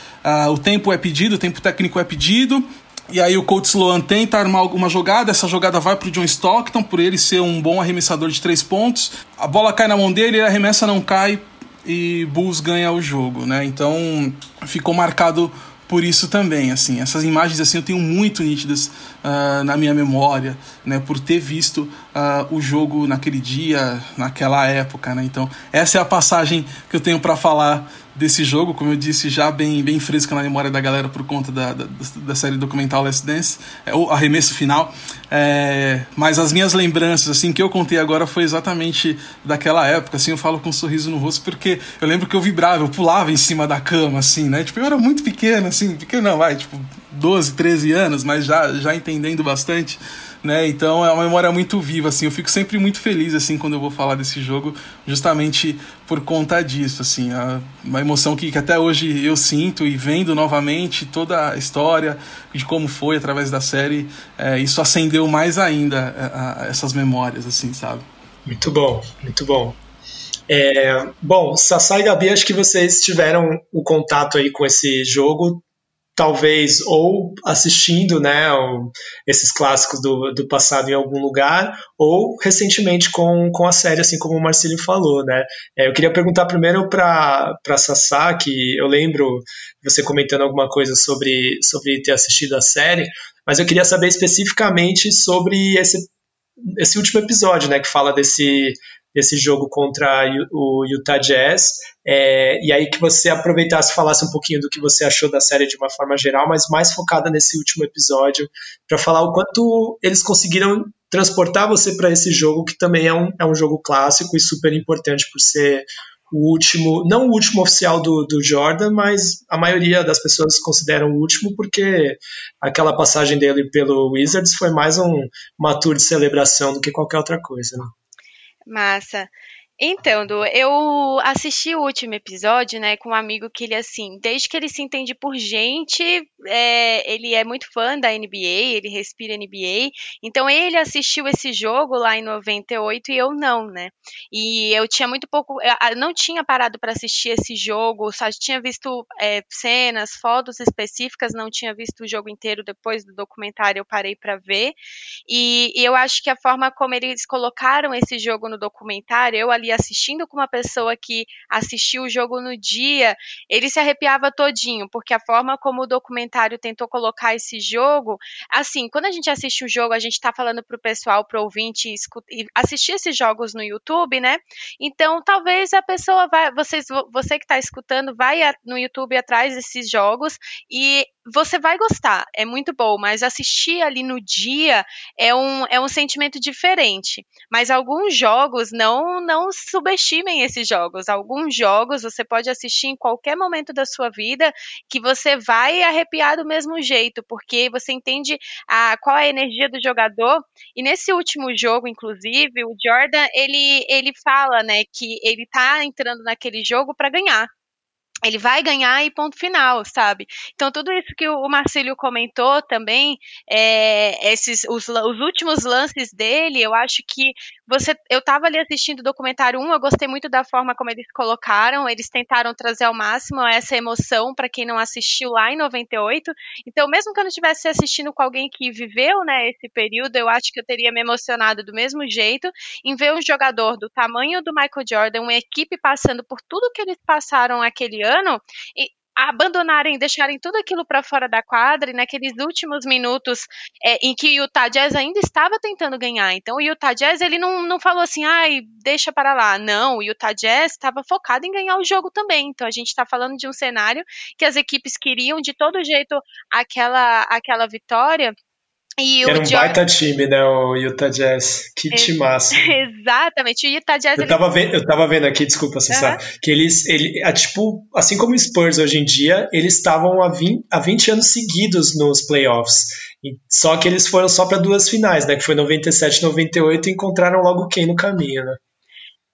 o tempo é pedido, o tempo técnico é pedido. E aí o coach Sloan tenta armar alguma jogada, essa jogada vai para o John Stockton, por ele ser um bom arremessador de três pontos. A bola cai na mão dele, ele arremessa, não cai e Bulls ganha o jogo, né? Então ficou marcado por isso também, assim, essas imagens assim eu tenho muito nítidas uh, na minha memória, né, por ter visto uh, o jogo naquele dia, naquela época, né, então essa é a passagem que eu tenho para falar desse jogo, como eu disse, já bem, bem fresca na memória da galera por conta da, da, da série documental Last Dance, é, o arremesso final. É, mas as minhas lembranças, assim, que eu contei agora foi exatamente daquela época, assim, eu falo com um sorriso no rosto, porque eu lembro que eu vibrava, eu pulava em cima da cama, assim, né? Tipo, eu era muito pequeno, assim, pequeno não, vai, tipo, 12, 13 anos, mas já, já entendendo bastante né? Então é uma memória muito viva, assim. Eu fico sempre muito feliz, assim, quando eu vou falar desse jogo, justamente por conta disso, assim. Uma emoção que, que até hoje eu sinto e vendo novamente toda a história de como foi através da série, é, isso acendeu mais ainda a, a essas memórias, assim, sabe? Muito bom, muito bom. É, bom, Sassá e Gabi, acho que vocês tiveram o contato aí com esse jogo talvez ou assistindo né, esses clássicos do, do passado em algum lugar, ou recentemente com, com a série, assim como o Marcelo falou. Né? É, eu queria perguntar primeiro para a Sassá, que eu lembro você comentando alguma coisa sobre, sobre ter assistido a série, mas eu queria saber especificamente sobre esse, esse último episódio, né, que fala desse, desse jogo contra o Utah Jazz. É, e aí que você aproveitasse e falasse um pouquinho do que você achou da série de uma forma geral, mas mais focada nesse último episódio, para falar o quanto eles conseguiram transportar você para esse jogo, que também é um, é um jogo clássico e super importante por ser o último, não o último oficial do, do Jordan, mas a maioria das pessoas consideram o último porque aquela passagem dele pelo Wizards foi mais um, uma tour de celebração do que qualquer outra coisa. Né? Massa. Então, Du, eu assisti o último episódio, né, com um amigo que ele, assim, desde que ele se entende por gente, é, ele é muito fã da NBA, ele respira NBA, então ele assistiu esse jogo lá em 98 e eu não, né, e eu tinha muito pouco, eu não tinha parado para assistir esse jogo, só tinha visto é, cenas, fotos específicas, não tinha visto o jogo inteiro depois do documentário, eu parei para ver, e, e eu acho que a forma como eles colocaram esse jogo no documentário, eu ali assistindo com uma pessoa que assistiu o jogo no dia, ele se arrepiava todinho, porque a forma como o documentário tentou colocar esse jogo, assim, quando a gente assiste o jogo, a gente tá falando pro pessoal, pro ouvinte assistir esses jogos no YouTube, né? Então, talvez a pessoa vai, vocês, você que está escutando, vai no YouTube atrás desses jogos e você vai gostar, é muito bom, mas assistir ali no dia é um, é um sentimento diferente. Mas alguns jogos, não, não subestimem esses jogos. Alguns jogos você pode assistir em qualquer momento da sua vida que você vai arrepiar do mesmo jeito, porque você entende a, qual é a energia do jogador. E nesse último jogo, inclusive, o Jordan, ele, ele fala, né, que ele tá entrando naquele jogo para ganhar ele vai ganhar e ponto final, sabe? Então tudo isso que o Marcílio comentou também, é, esses os, os, últimos lances dele, eu acho que você, eu estava ali assistindo o documentário 1, eu gostei muito da forma como eles colocaram, eles tentaram trazer ao máximo essa emoção para quem não assistiu lá em 98. Então mesmo que eu não estivesse assistindo com alguém que viveu, né, esse período, eu acho que eu teria me emocionado do mesmo jeito em ver um jogador do tamanho do Michael Jordan, uma equipe passando por tudo que eles passaram aquele ano ano e abandonarem, deixarem tudo aquilo para fora da quadra e naqueles últimos minutos é, em que o Utah Jazz ainda estava tentando ganhar. Então o Utah Jazz ele não, não falou assim, ai, deixa para lá. Não, o Utah Jazz estava focado em ganhar o jogo também. Então a gente está falando de um cenário que as equipes queriam de todo jeito aquela, aquela vitória e Era um baita time, né? O Utah Jazz. Que é, massa. Exatamente. O Utah Jazz. Eu, ele... tava vendo, eu tava vendo aqui, desculpa, você uhum. que eles. Ele, é, tipo, assim como o Spurs hoje em dia, eles estavam há 20, há 20 anos seguidos nos playoffs. Só que eles foram só para duas finais, né? Que foi 97 98 e encontraram logo quem no caminho, né?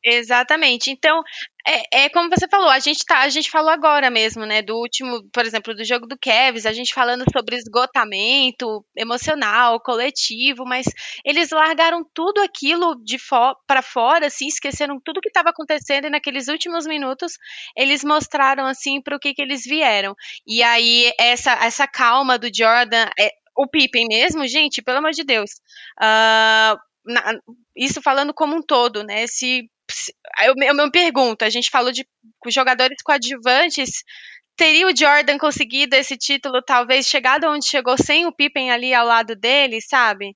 Exatamente. Então, é, é, como você falou, a gente tá, a gente falou agora mesmo, né, do último, por exemplo, do jogo do Kevs, a gente falando sobre esgotamento emocional, coletivo, mas eles largaram tudo aquilo de fo para fora, assim, esqueceram tudo que estava acontecendo e naqueles últimos minutos eles mostraram assim para o que que eles vieram. E aí essa essa calma do Jordan, é, o Pippen mesmo, gente, pelo amor de Deus. Uh, na, isso falando como um todo, né? Se eu, me pergunto, a gente falou de jogadores coadjuvantes teria o Jordan conseguido esse título, talvez chegado onde chegou sem o Pippen ali ao lado dele, sabe?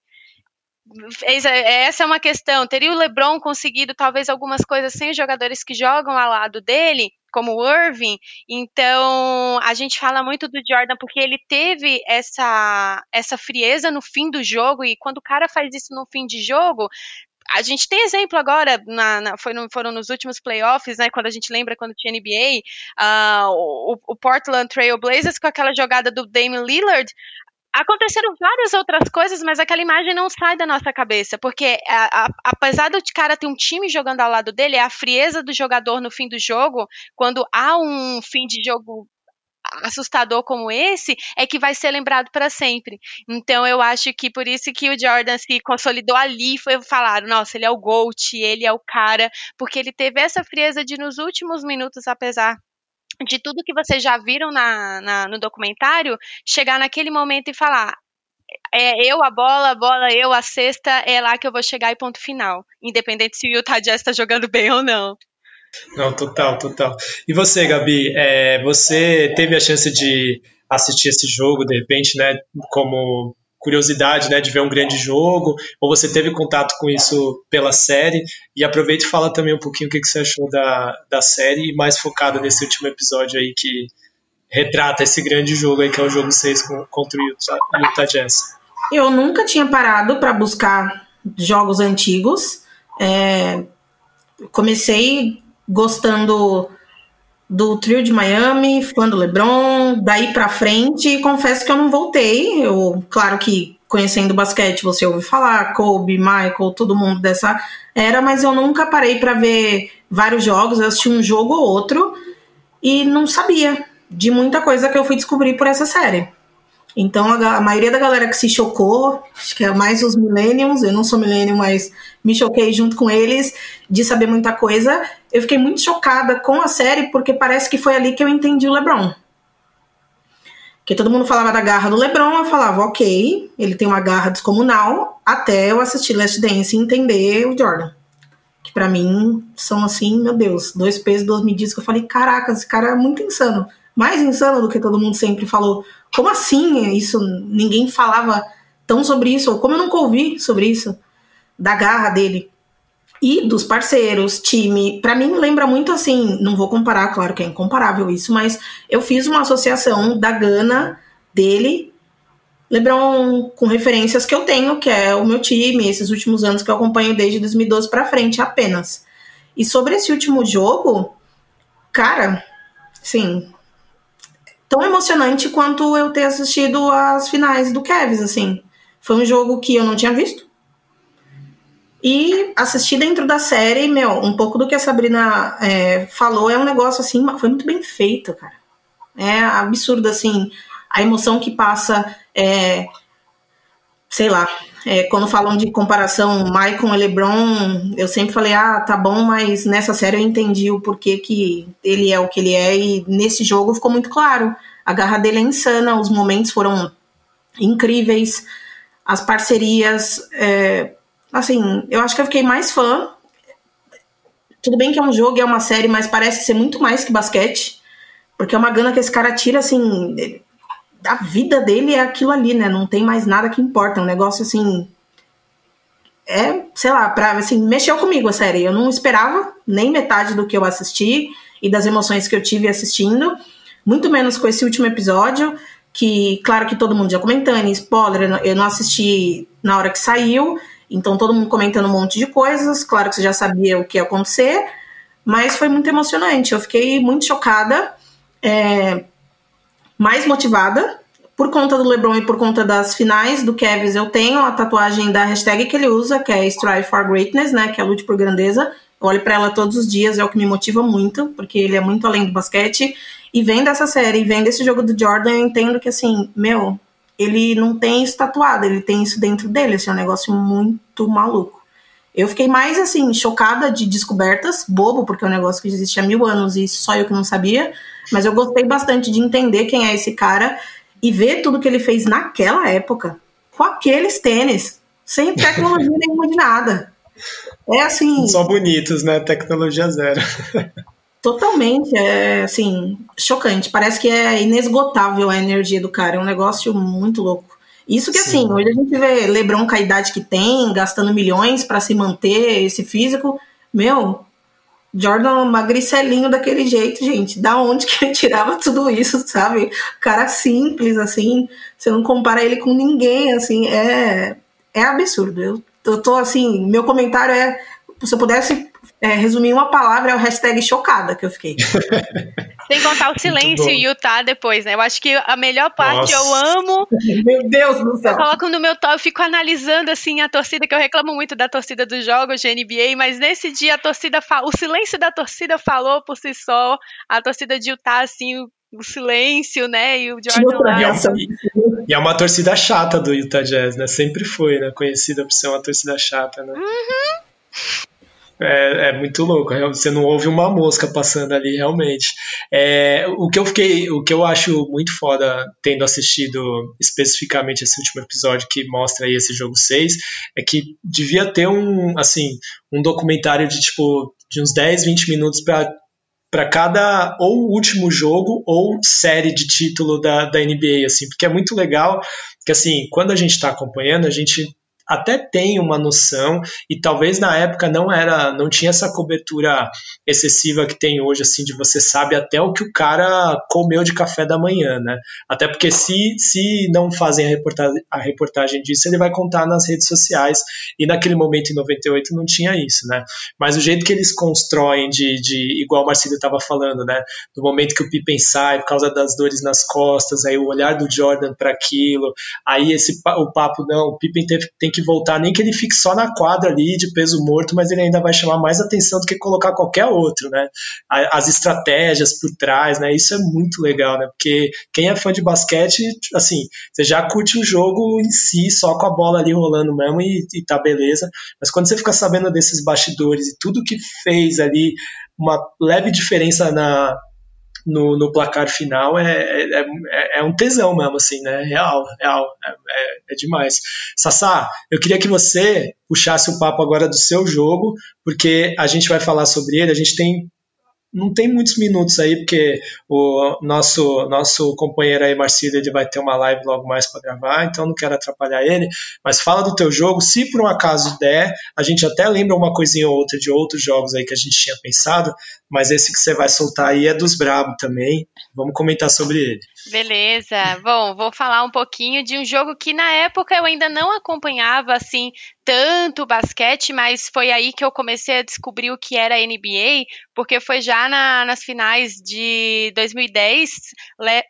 Essa é uma questão. Teria o LeBron conseguido talvez algumas coisas sem os jogadores que jogam ao lado dele, como o Irving? Então, a gente fala muito do Jordan porque ele teve essa essa frieza no fim do jogo e quando o cara faz isso no fim de jogo, a gente tem exemplo agora, na, na, no, foram nos últimos playoffs, né? Quando a gente lembra quando tinha NBA, uh, ah, o, o, Portland Trail Blazers com aquela jogada do Damian Lillard. Aconteceram várias outras coisas, mas aquela imagem não sai da nossa cabeça, porque a, a, apesar do cara ter um time jogando ao lado dele, é a frieza do jogador no fim do jogo, quando há um fim de jogo assustador como esse é que vai ser lembrado para sempre. Então eu acho que por isso que o Jordan se consolidou ali, foi falar, nossa, ele é o GOAT, ele é o cara, porque ele teve essa frieza de nos últimos minutos, apesar de tudo que vocês já viram na, na, no documentário, chegar naquele momento e falar: é eu a bola, a bola eu a cesta, é lá que eu vou chegar e ponto final. Independente se o Utah Jazz está jogando bem ou não. Não, total, total. E você, Gabi, é, você teve a chance de assistir esse jogo, de repente, né, como curiosidade, né, de ver um grande jogo, ou você teve contato com isso pela série? E aproveita e fala também um pouquinho o que, que você achou da, da série, mais focado nesse último episódio aí que retrata esse grande jogo aí, que é o jogo 6 contra o Utah, Utah Jazz. Eu nunca tinha parado para buscar jogos antigos. É, comecei gostando do trio de Miami, fã do LeBron, daí para frente, confesso que eu não voltei. Eu, claro que conhecendo basquete, você ouve falar Kobe, Michael, todo mundo dessa era, mas eu nunca parei para ver vários jogos, eu assisti um jogo ou outro e não sabia de muita coisa que eu fui descobrir por essa série. Então a, a, maioria da galera que se chocou, acho que é mais os millennials, eu não sou millennial, mas me choquei junto com eles de saber muita coisa. Eu fiquei muito chocada com a série porque parece que foi ali que eu entendi o LeBron. Que todo mundo falava da garra do LeBron, eu falava, ok, ele tem uma garra descomunal, até eu assistir Last Dance e entender o Jordan. Que para mim são assim, meu Deus, dois pesos, duas medidas que eu falei, caraca, esse cara é muito insano. Mais insano do que todo mundo sempre falou como assim isso? Ninguém falava tão sobre isso, ou como eu nunca ouvi sobre isso, da garra dele. E dos parceiros, time, para mim lembra muito assim, não vou comparar, claro que é incomparável isso, mas eu fiz uma associação da Gana dele, LeBron com referências que eu tenho, que é o meu time, esses últimos anos que eu acompanho desde 2012 para frente apenas. E sobre esse último jogo, cara, sim, tão emocionante quanto eu ter assistido as finais do Cavs, assim. Foi um jogo que eu não tinha visto. E assistir dentro da série, meu, um pouco do que a Sabrina é, falou é um negócio assim, foi muito bem feito, cara. É absurdo, assim, a emoção que passa, é, sei lá, é, quando falam de comparação Michael e LeBron, eu sempre falei, ah, tá bom, mas nessa série eu entendi o porquê que ele é o que ele é, e nesse jogo ficou muito claro. A garra dele é insana, os momentos foram incríveis, as parcerias. É, assim, eu acho que eu fiquei mais fã. Tudo bem que é um jogo e é uma série, mas parece ser muito mais que basquete. Porque é uma gana que esse cara tira, assim, a vida dele é aquilo ali, né? Não tem mais nada que importa. É um negócio assim. É, sei lá, pra, assim, mexeu comigo a série. Eu não esperava nem metade do que eu assisti e das emoções que eu tive assistindo. Muito menos com esse último episódio, que, claro que todo mundo já comentando, spoiler, eu não assisti na hora que saiu, então todo mundo comentando um monte de coisas. Claro que você já sabia o que ia acontecer, mas foi muito emocionante. Eu fiquei muito chocada. É, mais motivada. Por conta do LeBron e por conta das finais do Kevin, eu tenho a tatuagem da hashtag que ele usa, que é Strive for Greatness, né? Que é lute por grandeza. Eu olho para ela todos os dias, é o que me motiva muito, porque ele é muito além do basquete. E vendo essa série, vendo esse jogo do Jordan, eu entendo que, assim, meu, ele não tem isso tatuado, ele tem isso dentro dele. Esse é um negócio muito maluco. Eu fiquei mais, assim, chocada de descobertas, bobo, porque é um negócio que existe há mil anos e só eu que não sabia. Mas eu gostei bastante de entender quem é esse cara e ver tudo que ele fez naquela época, com aqueles tênis, sem tecnologia nenhuma de nada. É assim. Só bonitos, né? Tecnologia zero. Totalmente, é assim, chocante. Parece que é inesgotável a energia do cara, é um negócio muito louco. Isso que assim, Sim. hoje a gente vê LeBron com a idade que tem, gastando milhões para se manter esse físico. Meu, Jordan magricelinho daquele jeito, gente. Da onde que ele tirava tudo isso, sabe? Cara simples, assim. Você não compara ele com ninguém, assim. É, é absurdo. Eu, eu tô assim, meu comentário é. Se eu pudesse é, resumir uma palavra, é o hashtag chocada que eu fiquei. Sem contar o silêncio e Utah depois, né? Eu acho que a melhor parte Nossa. eu amo. Meu Deus do céu. Eu coloco no meu top, eu fico analisando assim a torcida, que eu reclamo muito da torcida dos jogos de NBA, mas nesse dia a torcida o silêncio da torcida falou por si só. A torcida de Utah, assim, o silêncio, né? E o Jordan lá. E é uma torcida chata do Utah Jazz, né? Sempre foi, né? Conhecida por ser uma torcida chata, né? Uhum. É, é, muito louco, você não ouve uma mosca passando ali realmente. É, o que eu fiquei, o que eu acho muito foda, tendo assistido especificamente esse último episódio que mostra aí esse jogo 6, é que devia ter um, assim, um documentário de tipo de uns 10, 20 minutos para para cada ou último jogo ou série de título da, da NBA, assim, porque é muito legal que assim, quando a gente está acompanhando, a gente até tem uma noção e talvez na época não era, não tinha essa cobertura excessiva que tem hoje, assim, de você sabe até o que o cara comeu de café da manhã, né? Até porque se, se não fazem a reportagem, a reportagem disso, ele vai contar nas redes sociais e naquele momento em 98 não tinha isso, né? Mas o jeito que eles constroem de, de igual o Marcelo estava falando, né? Do momento que o Pippen sai por causa das dores nas costas, aí o olhar do Jordan para aquilo, aí esse o papo não, o Pippen tem que que voltar, nem que ele fique só na quadra ali de peso morto, mas ele ainda vai chamar mais atenção do que colocar qualquer outro, né? As estratégias por trás, né? Isso é muito legal, né? Porque quem é fã de basquete, assim, você já curte o jogo em si, só com a bola ali rolando mesmo e, e tá beleza. Mas quando você fica sabendo desses bastidores e tudo que fez ali, uma leve diferença na, no, no placar final é, é, é, é, um tesão mesmo, assim, né? Real, real, é, é, é, demais. Sassá, eu queria que você puxasse o papo agora do seu jogo, porque a gente vai falar sobre ele, a gente tem não tem muitos minutos aí, porque o nosso nosso companheiro aí, Marcílio, ele vai ter uma live logo mais para gravar, então não quero atrapalhar ele, mas fala do teu jogo, se por um acaso der, a gente até lembra uma coisinha ou outra de outros jogos aí que a gente tinha pensado, mas esse que você vai soltar aí é dos brabo também, vamos comentar sobre ele. Beleza, bom, vou falar um pouquinho de um jogo que na época eu ainda não acompanhava, assim, tanto basquete, mas foi aí que eu comecei a descobrir o que era NBA, porque foi já na, nas finais de 2010,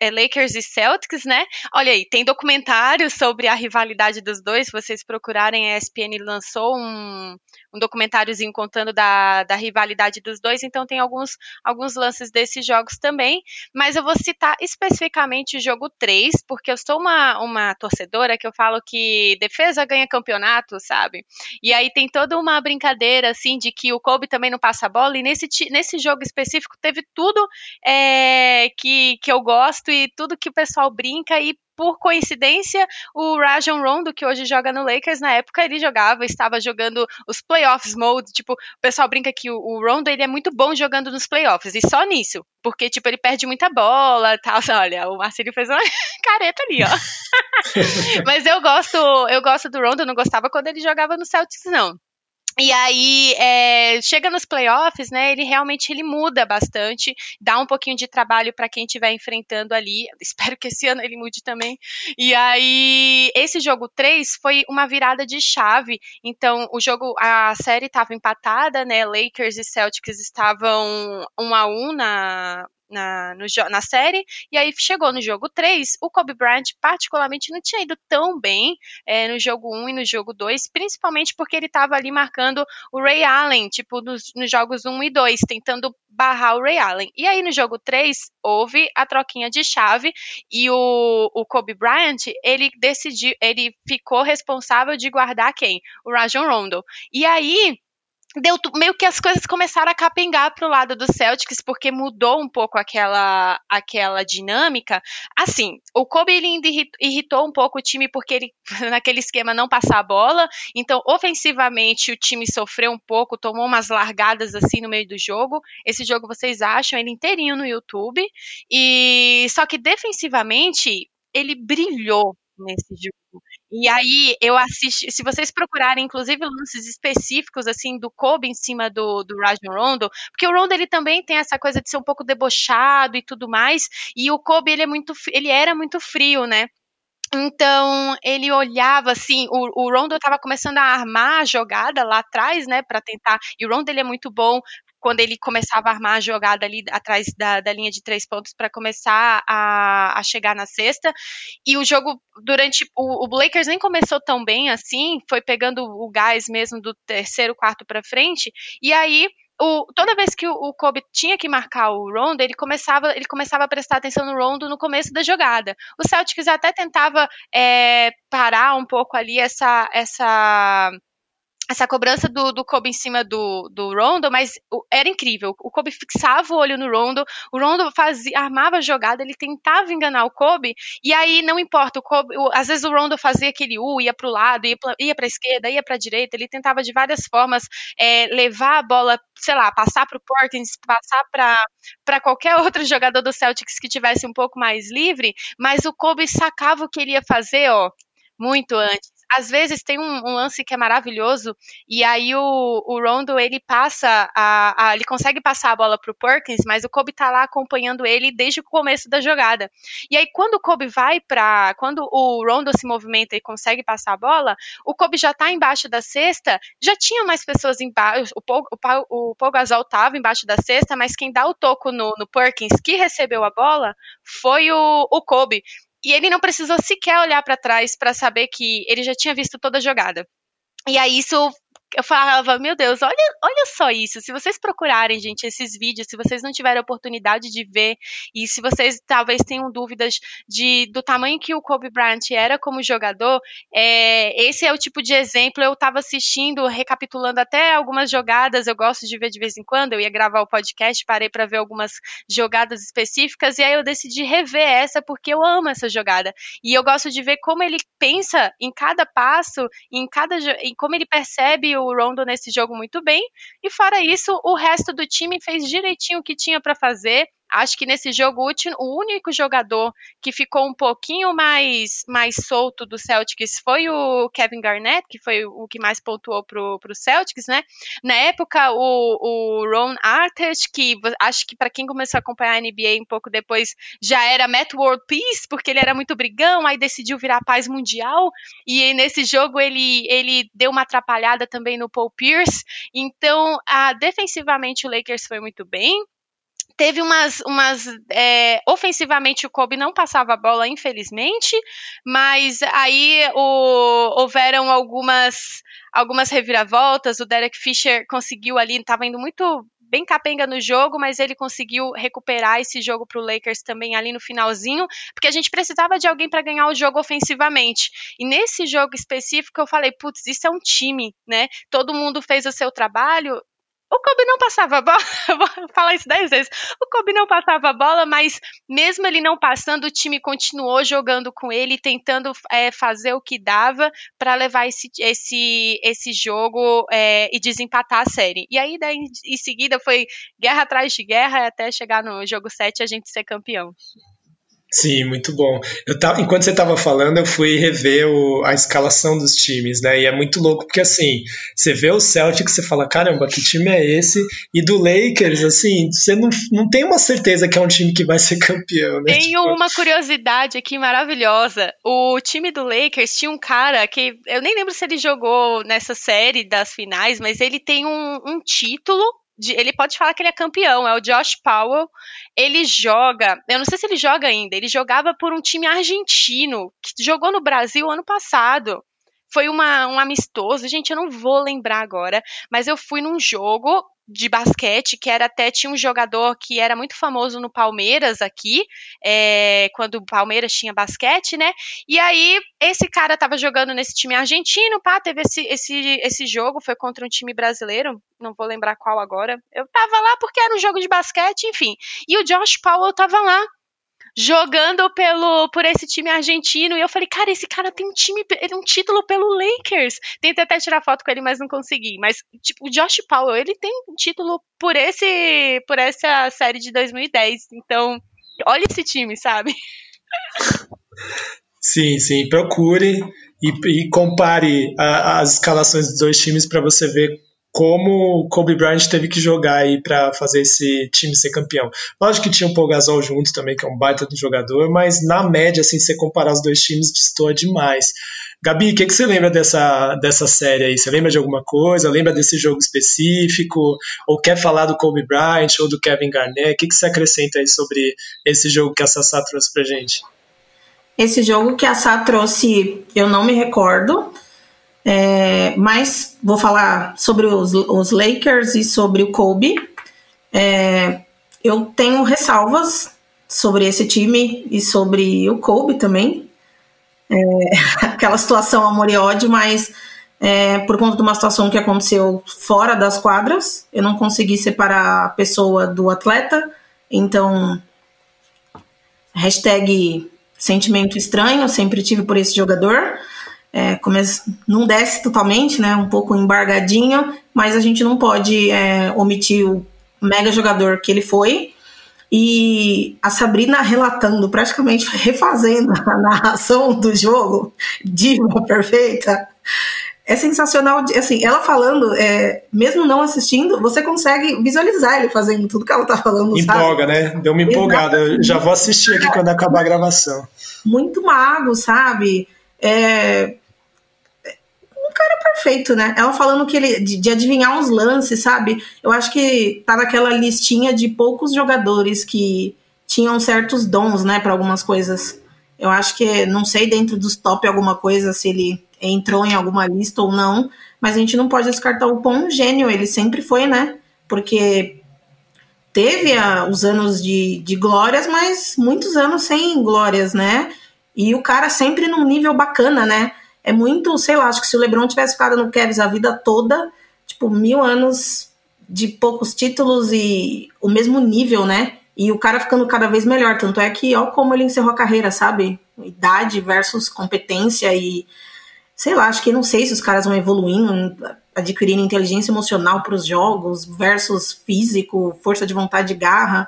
eh, Lakers e Celtics, né? Olha aí, tem documentário sobre a rivalidade dos dois, se vocês procurarem, a ESPN lançou um, um documentáriozinho contando da, da rivalidade dos dois, então tem alguns, alguns lances desses jogos também, mas eu vou citar especificamente o jogo 3, porque eu sou uma, uma torcedora que eu falo que defesa ganha campeonato, sabe? E aí tem toda uma brincadeira, assim, de que o Kobe também não passa a bola, e nesse, nesse jogo específico teve tudo é, que, que eu gosto e tudo que o pessoal brinca, e por coincidência, o Rajon Rondo, que hoje joga no Lakers, na época ele jogava, estava jogando os playoffs mode, tipo, o pessoal brinca que o, o Rondo, ele é muito bom jogando nos playoffs, e só nisso, porque, tipo, ele perde muita bola, tal, olha, o Marcelo fez uma careta ali, ó. Mas eu gosto, eu gosto do Rondo, eu não gostava quando ele jogava no Celtics, não. E aí, é, chega nos playoffs, né? Ele realmente ele muda bastante, dá um pouquinho de trabalho para quem estiver enfrentando ali. Espero que esse ano ele mude também. E aí, esse jogo 3 foi uma virada de chave. Então, o jogo, a série estava empatada, né? Lakers e Celtics estavam um a um na, na, no, na série, e aí chegou no jogo 3, o Kobe Bryant particularmente não tinha ido tão bem é, no jogo 1 e no jogo 2, principalmente porque ele estava ali marcando o Ray Allen, tipo, nos, nos jogos 1 e 2, tentando barrar o Ray Allen. E aí no jogo 3, houve a troquinha de chave e o, o Kobe Bryant, ele decidiu, ele ficou responsável de guardar quem? O Rajon Rondo. E aí deu meio que as coisas começaram a capengar para o lado do Celtics porque mudou um pouco aquela aquela dinâmica. Assim, o Kobe ele irritou um pouco o time porque ele naquele esquema não passar a bola, então ofensivamente o time sofreu um pouco, tomou umas largadas assim no meio do jogo. Esse jogo vocês acham ele inteirinho no YouTube e só que defensivamente ele brilhou nesse jogo. E aí eu assisti, se vocês procurarem, inclusive, lances específicos assim do Kobe em cima do, do Rajon Rondo, porque o Rondo ele também tem essa coisa de ser um pouco debochado e tudo mais, e o Kobe ele é muito, ele era muito frio, né? Então ele olhava assim, o, o Rondo estava começando a armar a jogada lá atrás, né, para tentar. E o Rondo ele é muito bom quando ele começava a armar a jogada ali atrás da, da linha de três pontos para começar a, a, chegar na sexta. E o jogo, durante. O, o, Lakers nem começou tão bem assim, foi pegando o gás mesmo do terceiro, quarto para frente. E aí. O, toda vez que o, o, Kobe tinha que marcar o Rondo, ele começava, ele começava a prestar atenção no Rondo no começo da jogada. O Celtics até tentava é, parar um pouco ali essa, essa essa cobrança do, do Kobe em cima do, do Rondo, mas era incrível. O Kobe fixava o olho no Rondo, o Rondo fazia, armava a jogada, ele tentava enganar o Kobe, e aí não importa, o Kobe, o, às vezes o Rondo fazia aquele U, ia pro lado, ia pra, ia pra esquerda, ia pra direita, ele tentava de várias formas é, levar a bola, sei lá, passar pro Porkins, passar para qualquer outro jogador do Celtics que tivesse um pouco mais livre, mas o Kobe sacava o que ele ia fazer, ó, muito antes às vezes tem um, um, lance que é maravilhoso e aí o, o Rondo ele passa a, a, ele consegue passar a bola pro Perkins, mas o Kobe tá lá acompanhando ele desde o começo da jogada. E aí quando o Kobe vai para quando o Rondo se movimenta e consegue passar a bola, o Kobe já tá embaixo da cesta, já tinha mais pessoas embaixo, o Paul, o Paul Gasol tava embaixo da cesta, mas quem dá o toco no, no Perkins que recebeu a bola foi o, o Kobe. E ele não precisou sequer olhar para trás para saber que ele já tinha visto toda a jogada. E aí isso eu falava, meu Deus, olha, olha só isso. Se vocês procurarem, gente, esses vídeos, se vocês não tiverem a oportunidade de ver, e se vocês talvez tenham dúvidas de, do tamanho que o Kobe Bryant era como jogador, é, esse é o tipo de exemplo. Eu estava assistindo, recapitulando até algumas jogadas, eu gosto de ver de vez em quando. Eu ia gravar o podcast, parei para ver algumas jogadas específicas, e aí eu decidi rever essa porque eu amo essa jogada. E eu gosto de ver como ele pensa em cada passo, em cada em como ele percebe o Rondo nesse jogo muito bem. E fora isso, o resto do time fez direitinho o que tinha para fazer. Acho que nesse jogo o único jogador que ficou um pouquinho mais, mais solto do Celtics foi o Kevin Garnett, que foi o que mais pontuou pro, pro Celtics, né? Na época, o, o Ron Artest, que acho que para quem começou a acompanhar a NBA um pouco depois, já era Matt World Peace, porque ele era muito brigão, aí decidiu virar paz mundial, e nesse jogo ele, ele deu uma atrapalhada também no Paul Pierce. Então, a, defensivamente o Lakers foi muito bem, teve umas, umas é, ofensivamente o Kobe não passava a bola, infelizmente, mas aí o, houveram algumas algumas reviravoltas. O Derek Fisher conseguiu ali, estava indo muito bem capenga no jogo, mas ele conseguiu recuperar esse jogo para o Lakers também ali no finalzinho, porque a gente precisava de alguém para ganhar o jogo ofensivamente. E nesse jogo específico eu falei, putz, isso é um time, né? Todo mundo fez o seu trabalho, o Kobe não passava a bola, vou falar isso dez vezes. O Kobe não passava a bola, mas mesmo ele não passando, o time continuou jogando com ele, tentando é, fazer o que dava para levar esse, esse, esse jogo é, e desempatar a série. E aí, daí, em seguida, foi guerra atrás de guerra até chegar no jogo 7 e a gente ser campeão. Sim, muito bom. Eu tava, enquanto você estava falando, eu fui rever o, a escalação dos times, né? E é muito louco porque assim, você vê o Celtics, você fala, caramba, que time é esse? E do Lakers, assim, você não, não tem uma certeza que é um time que vai ser campeão, né? Tenho tipo... uma curiosidade aqui maravilhosa. O time do Lakers tinha um cara que eu nem lembro se ele jogou nessa série das finais, mas ele tem um, um título de, ele pode falar que ele é campeão, é o Josh Powell. Ele joga, eu não sei se ele joga ainda, ele jogava por um time argentino que jogou no Brasil ano passado. Foi uma, um amistoso, gente, eu não vou lembrar agora, mas eu fui num jogo de basquete, que era até tinha um jogador que era muito famoso no Palmeiras aqui, é, quando o Palmeiras tinha basquete, né? E aí esse cara tava jogando nesse time argentino, pá, teve esse, esse, esse jogo, foi contra um time brasileiro, não vou lembrar qual agora. Eu tava lá porque era um jogo de basquete, enfim. E o Josh Powell tava lá jogando pelo por esse time argentino. E eu falei, cara, esse cara tem um time, um título pelo Lakers. Tentei até tirar foto com ele, mas não consegui. Mas, tipo, o Josh Powell, ele tem um título por esse por essa série de 2010. Então, olha esse time, sabe? Sim, sim. Procure e, e compare a, as escalações dos dois times para você ver como o Kobe Bryant teve que jogar aí para fazer esse time ser campeão. Lógico que tinha o Paul Gasol junto também, que é um baita do jogador, mas na média, assim, se comparar os dois times, destoa demais. Gabi, o que, que você lembra dessa, dessa série aí? Você lembra de alguma coisa? Lembra desse jogo específico? Ou quer falar do Kobe Bryant ou do Kevin Garnett? O que, que você acrescenta aí sobre esse jogo que a Sassá trouxe pra gente? Esse jogo que a Sá trouxe, eu não me recordo. É, mas vou falar sobre os, os, Lakers e sobre o Kobe. É, eu tenho ressalvas sobre esse time e sobre o Kobe também. É, aquela situação amor e ódio, mas é, por conta de uma situação que aconteceu fora das quadras, eu não consegui separar a pessoa do atleta, então hashtag sentimento estranho, sempre tive por esse jogador é, não desce totalmente, né? Um pouco embargadinho, mas a gente não pode é, omitir o mega jogador que ele foi. E a Sabrina relatando, praticamente refazendo a narração do jogo, diva perfeita, é sensacional. Assim, ela falando, é, mesmo não assistindo, você consegue visualizar ele fazendo tudo que ela tá falando. Empolga, sabe? né? Deu uma empolgada. Eu já vou assistir aqui quando acabar a gravação. Muito mago, sabe? É, um cara perfeito, né? Ela falando que ele de, de, adivinhar uns lances, sabe? Eu acho que tá naquela listinha de poucos jogadores que tinham certos dons, né, para algumas coisas. Eu acho que não sei dentro dos top alguma coisa se ele entrou em alguma lista ou não, mas a gente não pode descartar o Pão gênio, ele sempre foi, né? Porque teve a, os anos de, de glórias, mas muitos anos sem glórias, né? E o cara sempre num nível bacana, né? É muito, sei lá, acho que se o LeBron tivesse ficado no Cavs a vida toda, tipo, mil anos de poucos títulos e o mesmo nível, né? E o cara ficando cada vez melhor. Tanto é que, ó, como ele encerrou a carreira, sabe? Idade versus competência e. Sei lá, acho que não sei se os caras vão evoluindo, adquirindo inteligência emocional para os jogos versus físico, força de vontade garra.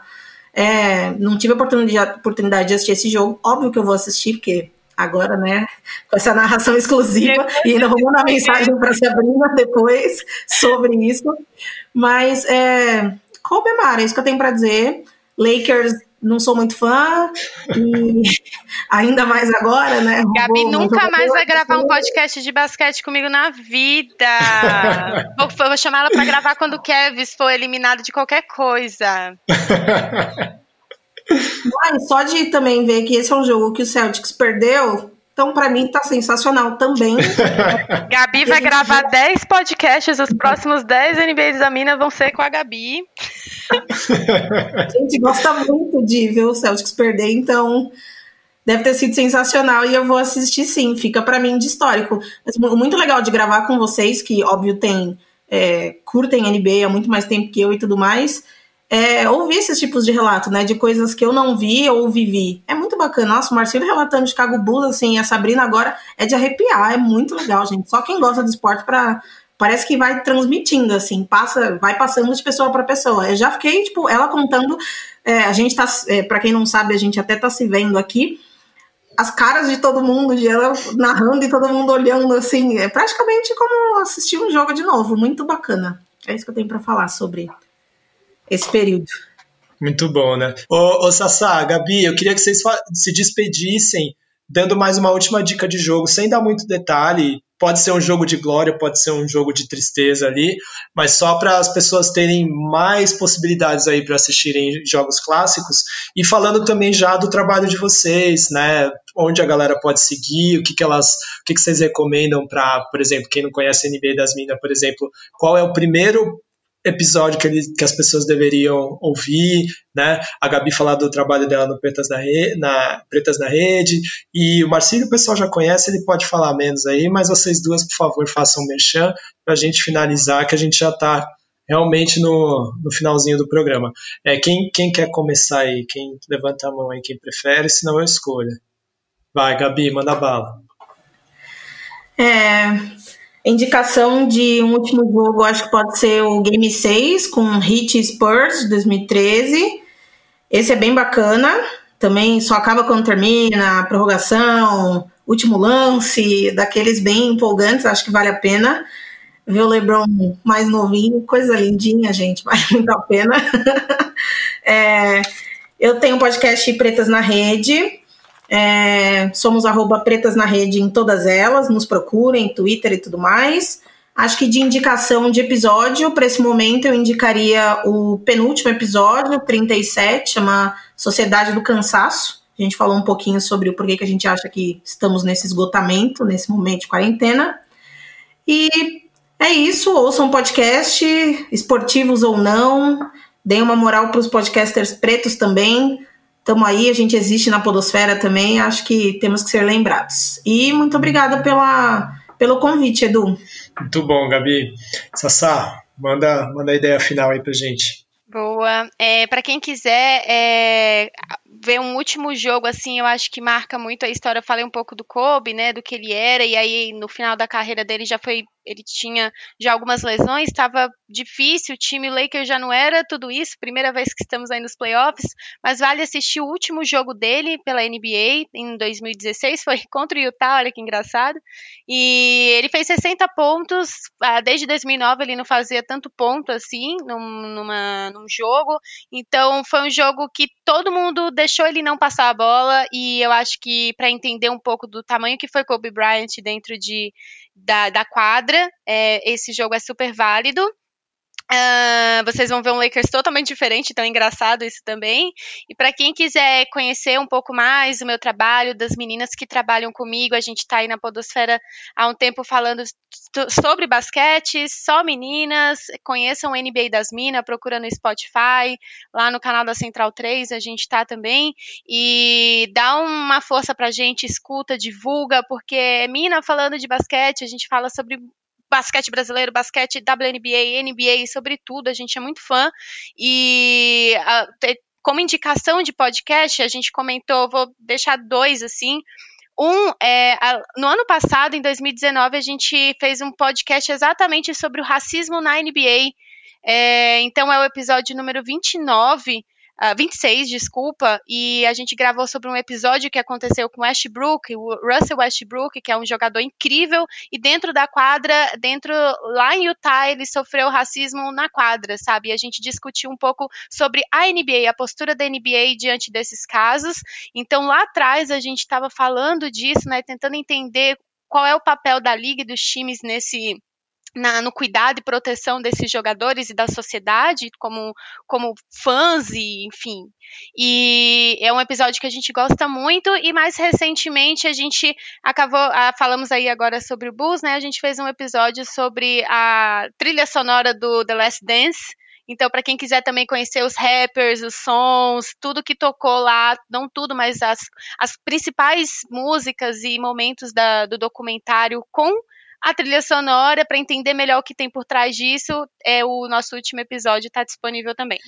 É, não tive oportunidade, oportunidade de assistir esse jogo. Óbvio que eu vou assistir, porque agora, né, com essa narração exclusiva, e ainda vou mandar mensagem para Sabrina depois sobre isso. Mas, é, Kobe Mara, é isso que eu tenho para dizer. Lakers, não sou muito fã, e ainda mais agora, né? Gabi nunca mais vai gravar um podcast de basquete comigo na vida. vou, vou chamar ela para gravar quando o Kevs for eliminado de qualquer coisa. Mas só de também ver que esse é um jogo que o Celtics perdeu, então, para mim, tá sensacional também. Gabi vai gravar 10 podcasts, os próximos 10 NBAs da Mina vão ser com a Gabi. a gente gosta muito de ver o Celtics perder, então deve ter sido sensacional e eu vou assistir sim, fica para mim de histórico. Mas muito legal de gravar com vocês, que óbvio tem. É, curtem NBA há muito mais tempo que eu e tudo mais é, ouvir esses tipos de relato, né? De coisas que eu não vi ou vivi. É muito bacana. Nossa, o Marcelo relatando Chicago Bulls, assim, a Sabrina agora é de arrepiar. É muito legal, gente. Só quem gosta do esporte para parece que vai transmitindo, assim, passa, vai passando de pessoa para pessoa. Eu já fiquei, tipo, ela contando. É, a gente tá, é, para quem não sabe, a gente até tá se vendo aqui. As caras de todo mundo, de ela narrando e todo mundo olhando, assim, é praticamente como assistir um jogo de novo. Muito bacana. É isso que eu tenho para falar sobre esse período. Muito bom, né? Ô, ô Sassá, Gabi, eu queria que vocês se despedissem dando mais uma última dica de jogo, sem dar muito detalhe. Pode ser um jogo de glória, pode ser um jogo de tristeza ali, mas só para as pessoas terem mais possibilidades aí para assistirem jogos clássicos. E falando também já do trabalho de vocês, né? Onde a galera pode seguir, o que, que elas, o que, que vocês recomendam para, por exemplo, quem não conhece a NBA das Minas, por exemplo, qual é o primeiro episódio que, ele, que as pessoas deveriam ouvir, né? A Gabi falar do trabalho dela no Pretas na, Rede, na, Pretas na Rede, e o Marcílio o pessoal já conhece, ele pode falar menos aí, mas vocês duas, por favor, façam um merchan para a gente finalizar, que a gente já está realmente no, no finalzinho do programa. É, quem, quem quer começar aí? Quem levanta a mão aí, quem prefere, senão eu escolho. Vai, Gabi, manda bala. É, indicação de um último jogo, acho que pode ser o Game 6 com Hit Spurs de 2013. Esse é bem bacana. Também só acaba quando termina, a prorrogação, último lance, daqueles bem empolgantes, acho que vale a pena ver o LeBron mais novinho, coisa lindinha, gente, vale muito a pena. é, eu tenho um podcast Pretas na Rede, é, somos arroba Pretas na Rede em todas elas, nos procurem, Twitter e tudo mais. Acho que de indicação de episódio, para esse momento, eu indicaria o penúltimo episódio, 37, chama Sociedade do Cansaço. A gente falou um pouquinho sobre o porquê que a gente acha que estamos nesse esgotamento, nesse momento de quarentena. E é isso, ouçam podcast, esportivos ou não, deem uma moral para os podcasters pretos também. Estamos aí, a gente existe na Podosfera também, acho que temos que ser lembrados. E muito obrigada pela, pelo convite, Edu. Muito bom, Gabi. Sassá, manda, manda a ideia final aí pra gente. Boa. É, para quem quiser é, ver um último jogo, assim, eu acho que marca muito a história. Eu falei um pouco do Kobe, né, do que ele era, e aí no final da carreira dele já foi ele tinha já algumas lesões, estava difícil, o time Lakers já não era tudo isso, primeira vez que estamos aí nos playoffs, mas vale assistir o último jogo dele pela NBA em 2016, foi contra o Utah, olha que engraçado, e ele fez 60 pontos, ah, desde 2009 ele não fazia tanto ponto assim num, numa, num jogo, então foi um jogo que todo mundo deixou ele não passar a bola, e eu acho que para entender um pouco do tamanho que foi Kobe Bryant dentro de da, da quadra. É, esse jogo é super válido. Uh, vocês vão ver um Lakers totalmente diferente, então é engraçado isso também. E para quem quiser conhecer um pouco mais o meu trabalho, das meninas que trabalham comigo, a gente está aí na Podosfera há um tempo falando sobre basquete, só meninas. Conheçam o NBA das Minas, procura no Spotify, lá no canal da Central 3 a gente está também. E dá uma força pra gente, escuta, divulga, porque é mina falando de basquete, a gente fala sobre basquete brasileiro, basquete WNBA, NBA, sobretudo, a gente é muito fã. E a, como indicação de podcast, a gente comentou, vou deixar dois assim. Um, é, a, no ano passado, em 2019, a gente fez um podcast exatamente sobre o racismo na NBA. É, então, é o episódio número 29 uh, ah, 26, desculpa, e a gente gravou sobre um episódio que aconteceu com Westbrook, o Russell Westbrook, que é um jogador incrível, e dentro da quadra, dentro lá em Utah, ele sofreu racismo na quadra, sabe? E a gente discutiu um pouco sobre a NBA, a postura da NBA diante desses casos. Então lá atrás a gente estava falando disso, né, tentando entender qual é o papel da liga e dos times nesse na, no cuidado e proteção desses jogadores e da sociedade como, como fãs e enfim. E é um episódio que a gente gosta muito e mais recentemente a gente acabou ah, falamos aí agora sobre o Bulls né? A gente fez um episódio sobre a trilha sonora do The Last Dance. Então, para quem quiser também conhecer os rappers, os sons, tudo que tocou lá, não tudo, mas as, as principais músicas e momentos da, do documentário com a trilha sonora, para entender melhor o que tem por trás disso, é o nosso último episódio está disponível também.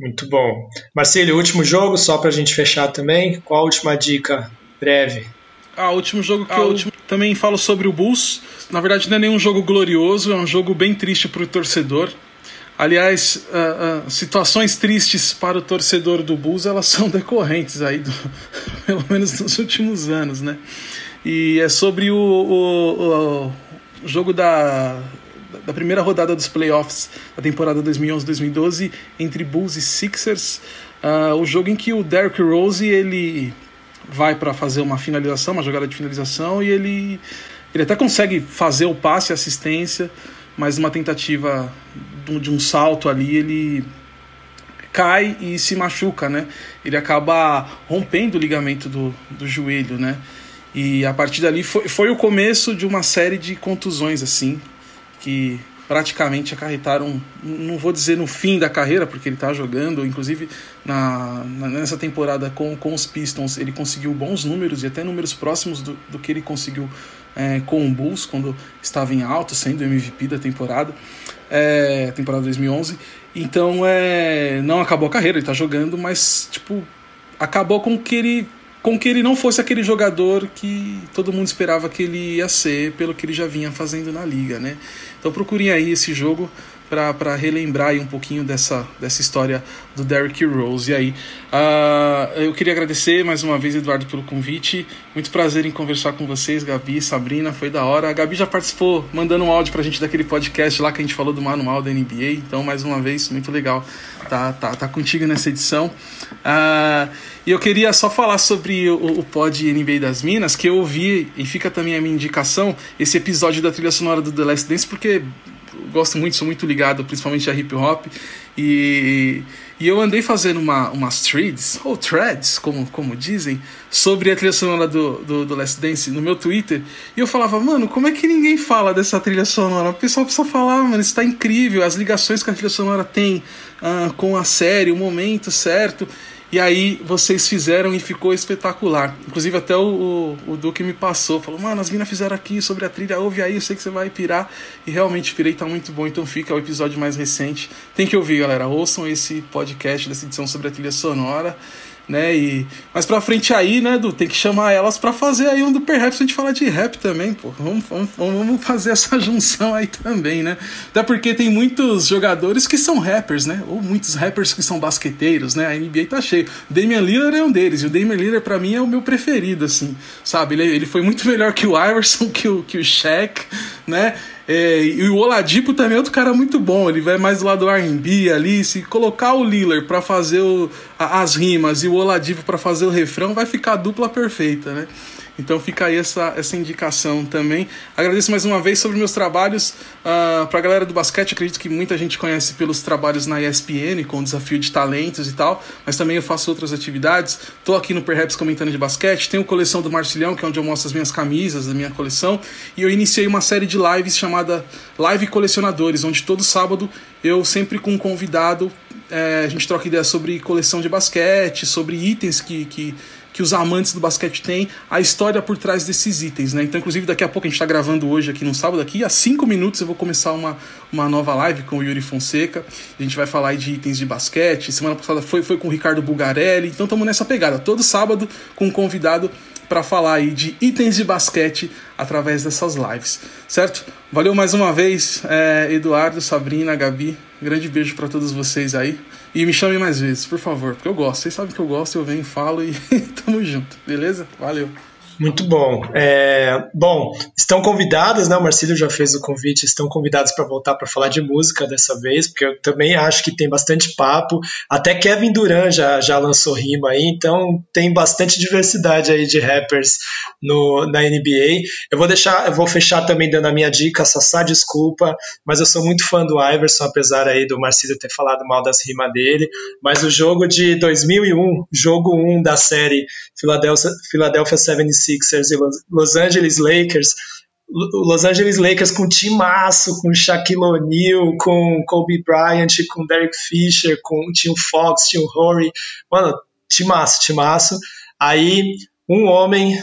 Muito bom. Marcelo, último jogo, só para a gente fechar também. Qual a última dica breve? Ah, o último jogo que ah, eu último... também falo sobre o Bulls. Na verdade, não é nenhum jogo glorioso, é um jogo bem triste para o torcedor. Aliás, uh, uh, situações tristes para o torcedor do Bulls, elas são decorrentes aí, do, pelo menos nos últimos anos, né? E é sobre o, o o jogo da, da primeira rodada dos playoffs da temporada 2011-2012 entre Bulls e Sixers. Uh, o jogo em que o Derrick Rose ele vai para fazer uma finalização, uma jogada de finalização, e ele, ele até consegue fazer o passe e assistência, mas numa tentativa de um salto ali, ele cai e se machuca, né? Ele acaba rompendo o ligamento do, do joelho, né? E a partir dali foi, foi o começo de uma série de contusões, assim, que praticamente acarretaram, não vou dizer no fim da carreira, porque ele está jogando, inclusive na, nessa temporada com, com os Pistons, ele conseguiu bons números e até números próximos do, do que ele conseguiu é, com o Bulls quando estava em alto, sendo MVP da temporada, é, temporada 2011. Então, é, não acabou a carreira, ele está jogando, mas tipo acabou com que ele com que ele não fosse aquele jogador que todo mundo esperava que ele ia ser pelo que ele já vinha fazendo na liga, né? Então procurem aí esse jogo para relembrar um pouquinho dessa, dessa história do Derrick Rose. E aí, uh, eu queria agradecer mais uma vez, Eduardo, pelo convite. Muito prazer em conversar com vocês, Gabi, Sabrina, foi da hora. A Gabi já participou mandando um áudio pra gente daquele podcast lá que a gente falou do manual da NBA. Então, mais uma vez, muito legal tá, tá, tá contigo nessa edição. Uh, e eu queria só falar sobre o, o pod NBA das Minas, que eu ouvi, e fica também a minha indicação, esse episódio da trilha sonora do The Last Dance, porque gosto muito, sou muito ligado, principalmente a hip hop. E, e eu andei fazendo uma, umas threads, ou threads, como, como dizem, sobre a trilha sonora do, do, do Last Dance no meu Twitter. E eu falava, mano, como é que ninguém fala dessa trilha sonora? O pessoal precisa falar, mano, isso tá incrível. As ligações que a trilha sonora tem uh, com a série, o momento certo. E aí vocês fizeram e ficou espetacular. Inclusive até o, o, o Duque me passou, falou, mano, as minas fizeram aqui sobre a trilha, ouve aí, eu sei que você vai pirar. E realmente pirei, tá muito bom, então fica o episódio mais recente. Tem que ouvir, galera. Ouçam esse podcast dessa edição sobre a trilha sonora né? E mais pra frente aí, né, Du, tem que chamar elas para fazer aí um do Perhaps a gente falar de rap também, pô. Vamos, vamos, vamos fazer essa junção aí também, né? Até porque tem muitos jogadores que são rappers, né? Ou muitos rappers que são basqueteiros, né? A NBA tá cheio. Damian Lillard é um deles, e o Damian Lillard para mim é o meu preferido, assim, sabe? Ele, ele foi muito melhor que o Iverson, que o, que o Shaq, né? É, e o Oladipo também é outro cara muito bom. Ele vai mais do lado do R&B ali. Se colocar o Lillard para fazer o, as rimas e o Oladipo para fazer o refrão, vai ficar a dupla perfeita, né? Então fica aí essa, essa indicação também. Agradeço mais uma vez sobre meus trabalhos. Uh, ah, para a galera do basquete, acredito que muita gente conhece pelos trabalhos na ESPN, com o desafio de talentos e tal, mas também eu faço outras atividades. Estou aqui no Perhaps comentando de basquete. Tenho coleção do Marcilhão, que é onde eu mostro as minhas camisas da minha coleção. E eu iniciei uma série de lives chamada Live Colecionadores, onde todo sábado eu sempre com um convidado é, a gente troca ideias sobre coleção de basquete, sobre itens que, que que os amantes do basquete têm, a história por trás desses itens, né? Então, inclusive, daqui a pouco a gente está gravando hoje aqui no sábado, aqui a cinco minutos eu vou começar uma, uma nova live com o Yuri Fonseca. A gente vai falar de itens de basquete. Semana passada foi, foi com o Ricardo Bugarelli. Então estamos nessa pegada. Todo sábado com um convidado para falar aí de itens de basquete através dessas lives, certo? Valeu mais uma vez, é, Eduardo, Sabrina, Gabi. grande beijo para todos vocês aí. E me chame mais vezes, por favor, porque eu gosto. Vocês sabem que eu gosto, eu venho, falo e tamo junto, beleza? Valeu. Muito bom. É, bom, estão convidadas, né? O Marcílio já fez o convite, estão convidados para voltar para falar de música dessa vez, porque eu também acho que tem bastante papo. Até Kevin Durant já, já lançou rima aí, então tem bastante diversidade aí de rappers no, na NBA. Eu vou deixar, eu vou fechar também dando a minha dica, Sassá, desculpa, mas eu sou muito fã do Iverson, apesar aí do Marcílio ter falado mal das rimas dele. Mas o jogo de 2001, jogo 1 da série Philadelphia, Philadelphia 76 Sixers e Los Angeles Lakers. Los Angeles Lakers com timaço, com Shaquille O'Neal, com Kobe Bryant, com Derek Fisher, com tinha o Fox, tinha o Horry, mano, timaço, timaço. Aí um homem,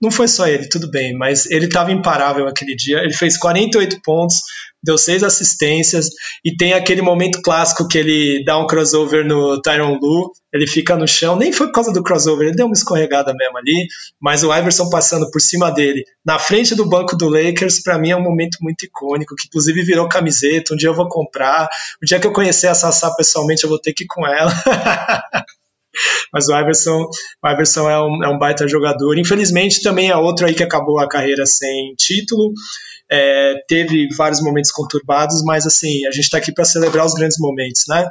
não foi só ele, tudo bem, mas ele estava imparável aquele dia. Ele fez 48 pontos, deu seis assistências e tem aquele momento clássico que ele dá um crossover no Tyron Lu, ele fica no chão, nem foi por causa do crossover, ele deu uma escorregada mesmo ali, mas o Iverson passando por cima dele, na frente do banco do Lakers, para mim é um momento muito icônico, que inclusive virou camiseta, um dia eu vou comprar, o dia que eu conhecer a Sassá pessoalmente eu vou ter que ir com ela. Mas o Iverson, o Iverson é, um, é um baita jogador. Infelizmente, também é outro aí que acabou a carreira sem título. É, teve vários momentos conturbados, mas assim, a gente está aqui para celebrar os grandes momentos, né?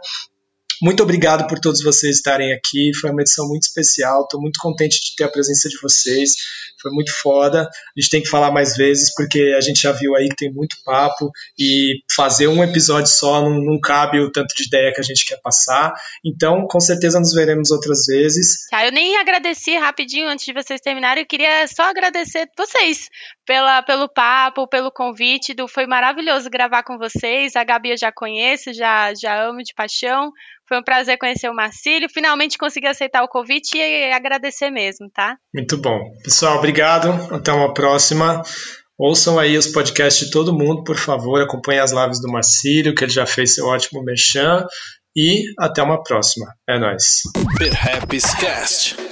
Muito obrigado por todos vocês estarem aqui. Foi uma edição muito especial. Estou muito contente de ter a presença de vocês. Foi muito foda. A gente tem que falar mais vezes, porque a gente já viu aí que tem muito papo e fazer um episódio só não, não cabe o tanto de ideia que a gente quer passar. Então, com certeza nos veremos outras vezes. Tá, eu nem agradeci rapidinho antes de vocês terminarem. Eu queria só agradecer vocês pela, pelo papo, pelo convite. Do, foi maravilhoso gravar com vocês. A Gabi eu já conheço, já, já amo de paixão. Foi um prazer conhecer o Marcílio. Finalmente consegui aceitar o convite e agradecer mesmo, tá? Muito bom. Pessoal, obrigado. Até uma próxima. Ouçam aí os podcasts de todo mundo, por favor. Acompanhem as lives do Marcílio, que ele já fez seu ótimo merchan. E até uma próxima. É nóis. Cast.